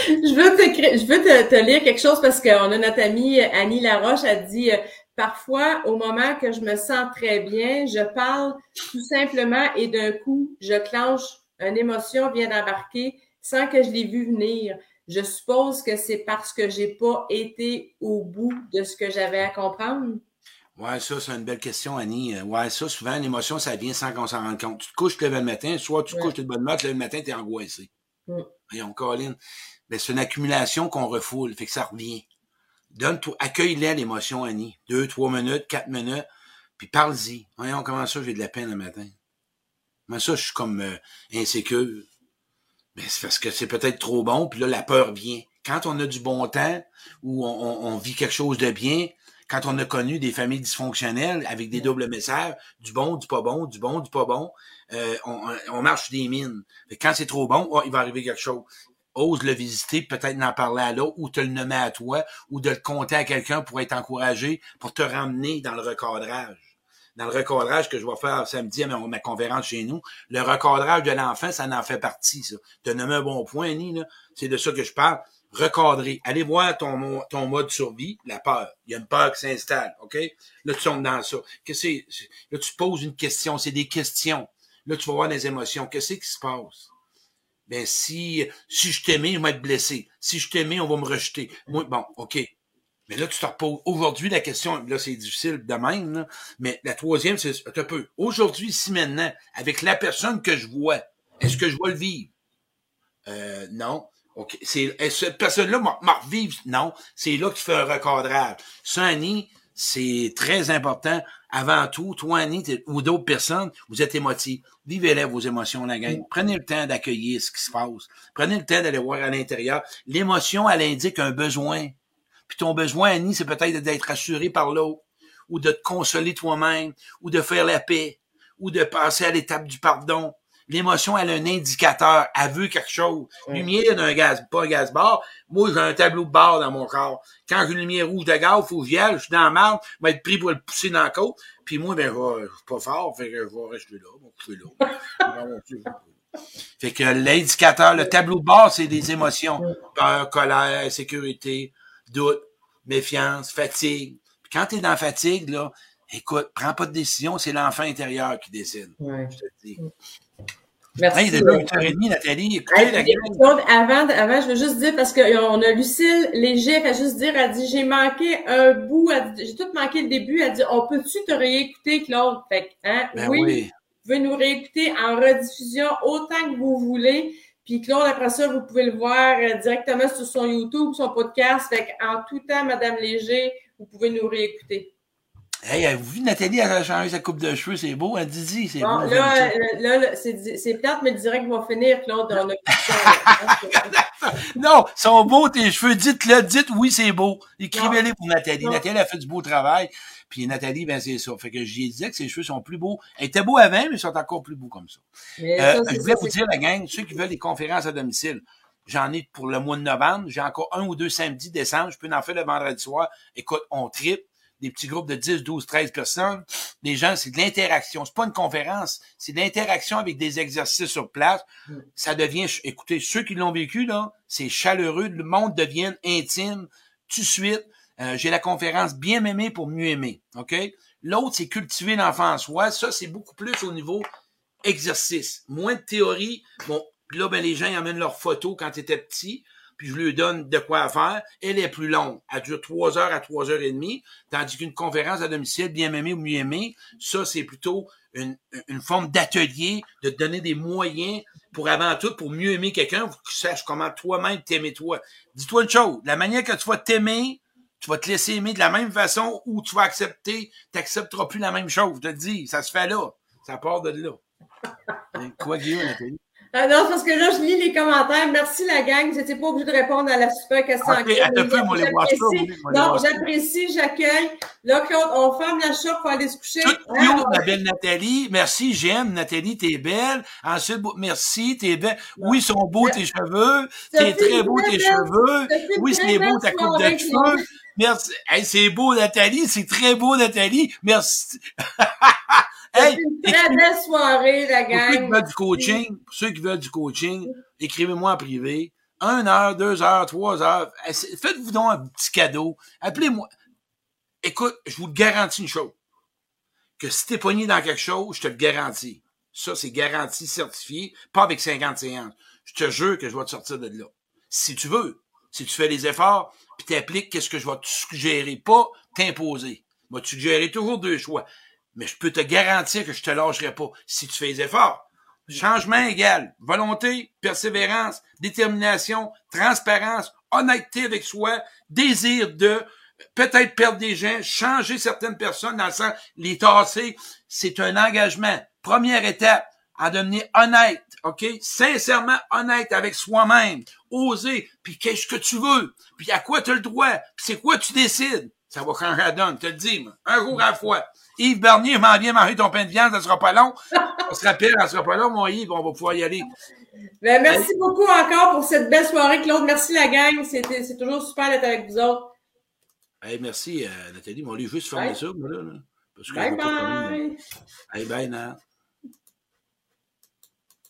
Je veux, t'écrire- je veux te, te lire quelque chose parce qu'on a notre amie Annie Laroche a dit euh, parfois au moment que je me sens très bien, je parle tout simplement et d'un coup, je clenche une émotion vient d'embarquer sans que je l'ai vu venir. Je suppose que c'est parce que j'ai pas été au bout de ce que j'avais à comprendre. Ouais, ça, c'est une belle question, Annie. Ouais, ça, souvent, l'émotion, ça vient sans qu'on s'en rende compte. Tu te couches, tu te lèves le matin, soit tu te Ouais. couches, tu es de bonne humeur, tu te lèves le matin, t'es angoissé. Mm. Voyons, Colin. Ben, c'est une accumulation qu'on refoule, fait que ça revient. Donne-toi, accueille-la, l'émotion, Annie. Deux, trois minutes, quatre minutes, puis parle-y. Voyons, comment ça, j'ai de la peine le matin? Comment ça, je suis comme euh, insécure? C'est parce que c'est peut-être trop bon, puis là, la peur vient. Quand on a du bon temps, ou on, on- on vit quelque chose de bien, quand on a connu des familles dysfonctionnelles avec des doubles messages, du bon, du pas bon, du bon, du pas bon, euh, on, on marche sur des mines. Quand c'est trop bon, oh, il va arriver quelque chose. Ose le visiter, peut-être en parler à l'autre, ou te le nommer à toi, ou de le compter à quelqu'un pour être encouragé, pour te ramener dans le recadrage. Dans le recadrage que je vais faire samedi à ma, conférence chez nous, le recadrage de l'enfant, ça en fait partie, ça. Te nommer un bon point, Annie, là, c'est de ça que je parle. Recadrer. Allez voir ton, ton mode survie, la peur. Il y a une peur qui s'installe, OK? Là, tu tombes dans ça. Que c'est, là, tu poses une question. C'est des questions. Là, tu vas voir des émotions. Qu'est-ce qui se passe? Ben, si, si je t'aimais, je vais être blessé. Si je t'aimais, on va me rejeter. Moi, bon, OK. Mais là, tu te reposes. Aujourd'hui, la question, là, c'est difficile de même, là. Mais la troisième, c'est, un peu. Aujourd'hui, ici, maintenant, avec la personne que je vois, est-ce que je vais le vivre? Euh, non. OK. C'est, que cette personne-là m'a revive? Non. C'est là que tu fais un recadrage. Ça, Annie, c'est très important. Avant tout, toi, Annie, ou d'autres personnes, vous êtes émotifs. Vivez-les vos émotions, la gang. Prenez le temps d'accueillir ce qui se passe. Prenez le temps d'aller voir à l'intérieur. L'émotion, elle indique un besoin. Puis ton besoin, Annie, c'est peut-être d'être rassuré par l'autre, ou de te consoler toi-même, ou de faire la paix, ou de passer à l'étape du pardon. L'émotion, elle a un indicateur, elle veut quelque chose. Lumière d'un gaz, pas un gaz bar. Moi, j'ai un tableau de bord dans mon corps. Quand j'ai une lumière rouge de gaz, faut que j'y aille, je suis dans la marde, je vais être pris pour le pousser dans la côte. Puis moi, ben, je suis pas fort, fait que je vais rester là, je vais coucher là. fait que l'indicateur, le tableau de bord, c'est des émotions. Peur, colère, insécurité, doute, méfiance, fatigue. Puis Quand tu es dans la fatigue, là, écoute, prends pas de décision, c'est l'enfant intérieur qui décide. Ouais. Je te dis. Merci. Hey, déjà 8h30, Nathalie. Écoutez, Hey, la puis, gang. Claude, avant, avant, je veux juste dire, parce qu'on a Lucille Léger, elle fait juste dire, elle dit, j'ai manqué un bout, j'ai tout manqué le début, elle dit, on peut-tu te réécouter, Claude? Fait que, hein, Ben oui, oui. vous pouvez nous réécouter en rediffusion autant que vous voulez. Puis Claude, après ça, vous pouvez le voir euh, directement sur son YouTube, son podcast. Fait en tout temps, Madame Léger, vous pouvez nous réécouter. Hey, avez-vous vu Nathalie, elle a changé sa coupe de cheveux, c'est beau, elle dit, c'est Bon, beau. là, euh, là, là, c'est c'est plate, mais direct va finir, Claude. On a. Non, sont beaux tes cheveux, dites-le, dites oui, c'est beau. Écrivez-les pour Nathalie. Non. Nathalie a fait du beau travail. Puis Nathalie, ben c'est ça. Fait que j'y disais que ses cheveux sont plus beaux. Elle était beau avant, mais ils sont encore plus beaux comme ça. Euh, ça, je voulais vous dire, la gang, ceux qui veulent des conférences à domicile, j'en ai pour le mois de novembre. J'ai encore un ou deux samedis décembre. Je peux en faire le vendredi soir. Écoute, on tripe. Des petits groupes de 10, 12, 13 personnes. Les gens, c'est de l'interaction. C'est pas une conférence. C'est de l'interaction avec des exercices sur place. Mm. Ça devient, écoutez, ceux qui l'ont vécu, là, c'est chaleureux. Le monde devient intime tout de suite. Euh, j'ai la conférence bien m'aimer pour mieux aimer. OK? L'autre, c'est cultiver l'enfant en soi. Ça, c'est beaucoup plus au niveau exercice. Moins de théorie. Bon, là, ben, les gens ils amènent leurs photos quand ils étaient petits, puis je leur donne de quoi faire. Elle est plus longue. Elle dure trois heures à trois heures et demie, tandis qu'une conférence à domicile, bien aimé ou mieux aimé, ça, c'est plutôt une, une forme d'atelier, de te donner des moyens pour avant tout, pour mieux aimer quelqu'un, pour que tu saches comment toi-même t'aimer toi. Dis-toi une chose, la manière que tu vas t'aimer, tu vas te laisser aimer de la même façon ou tu vas accepter, tu n'accepteras plus la même chose. Je te le dis, ça se fait là. Ça part de là. Quoi, Guillaume, Nathalie? Ah non, parce que là, je lis les commentaires. Merci la gang. N'étiez pas obligé de répondre à la super question. Ok, en clair. attends un peu, moi, les Non, j'apprécie, j'accueille. Là, Claude, on ferme la shop pour aller se coucher. Tout on- ma belle Nathalie. Merci, j'aime. Nathalie, t'es belle. Ensuite, merci, t'es belle. Oui, ils sont beaux tes cheveux. T'es très beau tes cheveux. Oui, c'est beau ta coupe de cheveux. Merci. Hey, c'est beau, Nathalie. C'est très beau, Nathalie. Merci. hey, une très belle soirée, la pour ceux qui gang. veulent du coaching, pour ceux qui veulent du coaching, écrivez-moi en privé. Un heure, deux heures, trois heures. Eh, Faites-vous donc un petit cadeau. Appelez-moi. Écoute, je vous garantis une chose. Que si t'es pogné dans quelque chose, je te le garantis. Ça, c'est garanti, certifié, pas avec 50 séances. Je te jure que je vais te sortir de là. Si tu veux, si tu fais les efforts, puis t'appliques qu'est-ce que je vais te suggérer, pas t'imposer. Je vais te suggérer toujours deux choix. Mais je peux te garantir que je te lâcherai pas si tu fais les efforts. Changement égal, volonté, persévérance, détermination, transparence, honnêteté avec soi, désir de peut-être perdre des gens, changer certaines personnes dans le sens, les tasser, c'est un engagement. Première étape, en devenir honnête, OK? Sincèrement honnête avec soi-même. Oser, puis qu'est-ce que tu veux, puis à quoi tu as le droit, puis c'est quoi tu décides? Ça va changer la donne, te le dis, un jour à la fois. Yves Bernier, m'en viens manger ton pain de viande, ça sera pas long. On se rappelle, ça sera pas long, mon Yves, on va pouvoir y aller. Ben, merci beaucoup encore pour cette belle soirée, Claude. Merci, la gang. C'était- C'est toujours super d'être avec vous autres. Hey, merci, euh, Nathalie. Mon livre juste fermer ça, moi, là. là, parce que Bye bye. Hey, bye, Nat.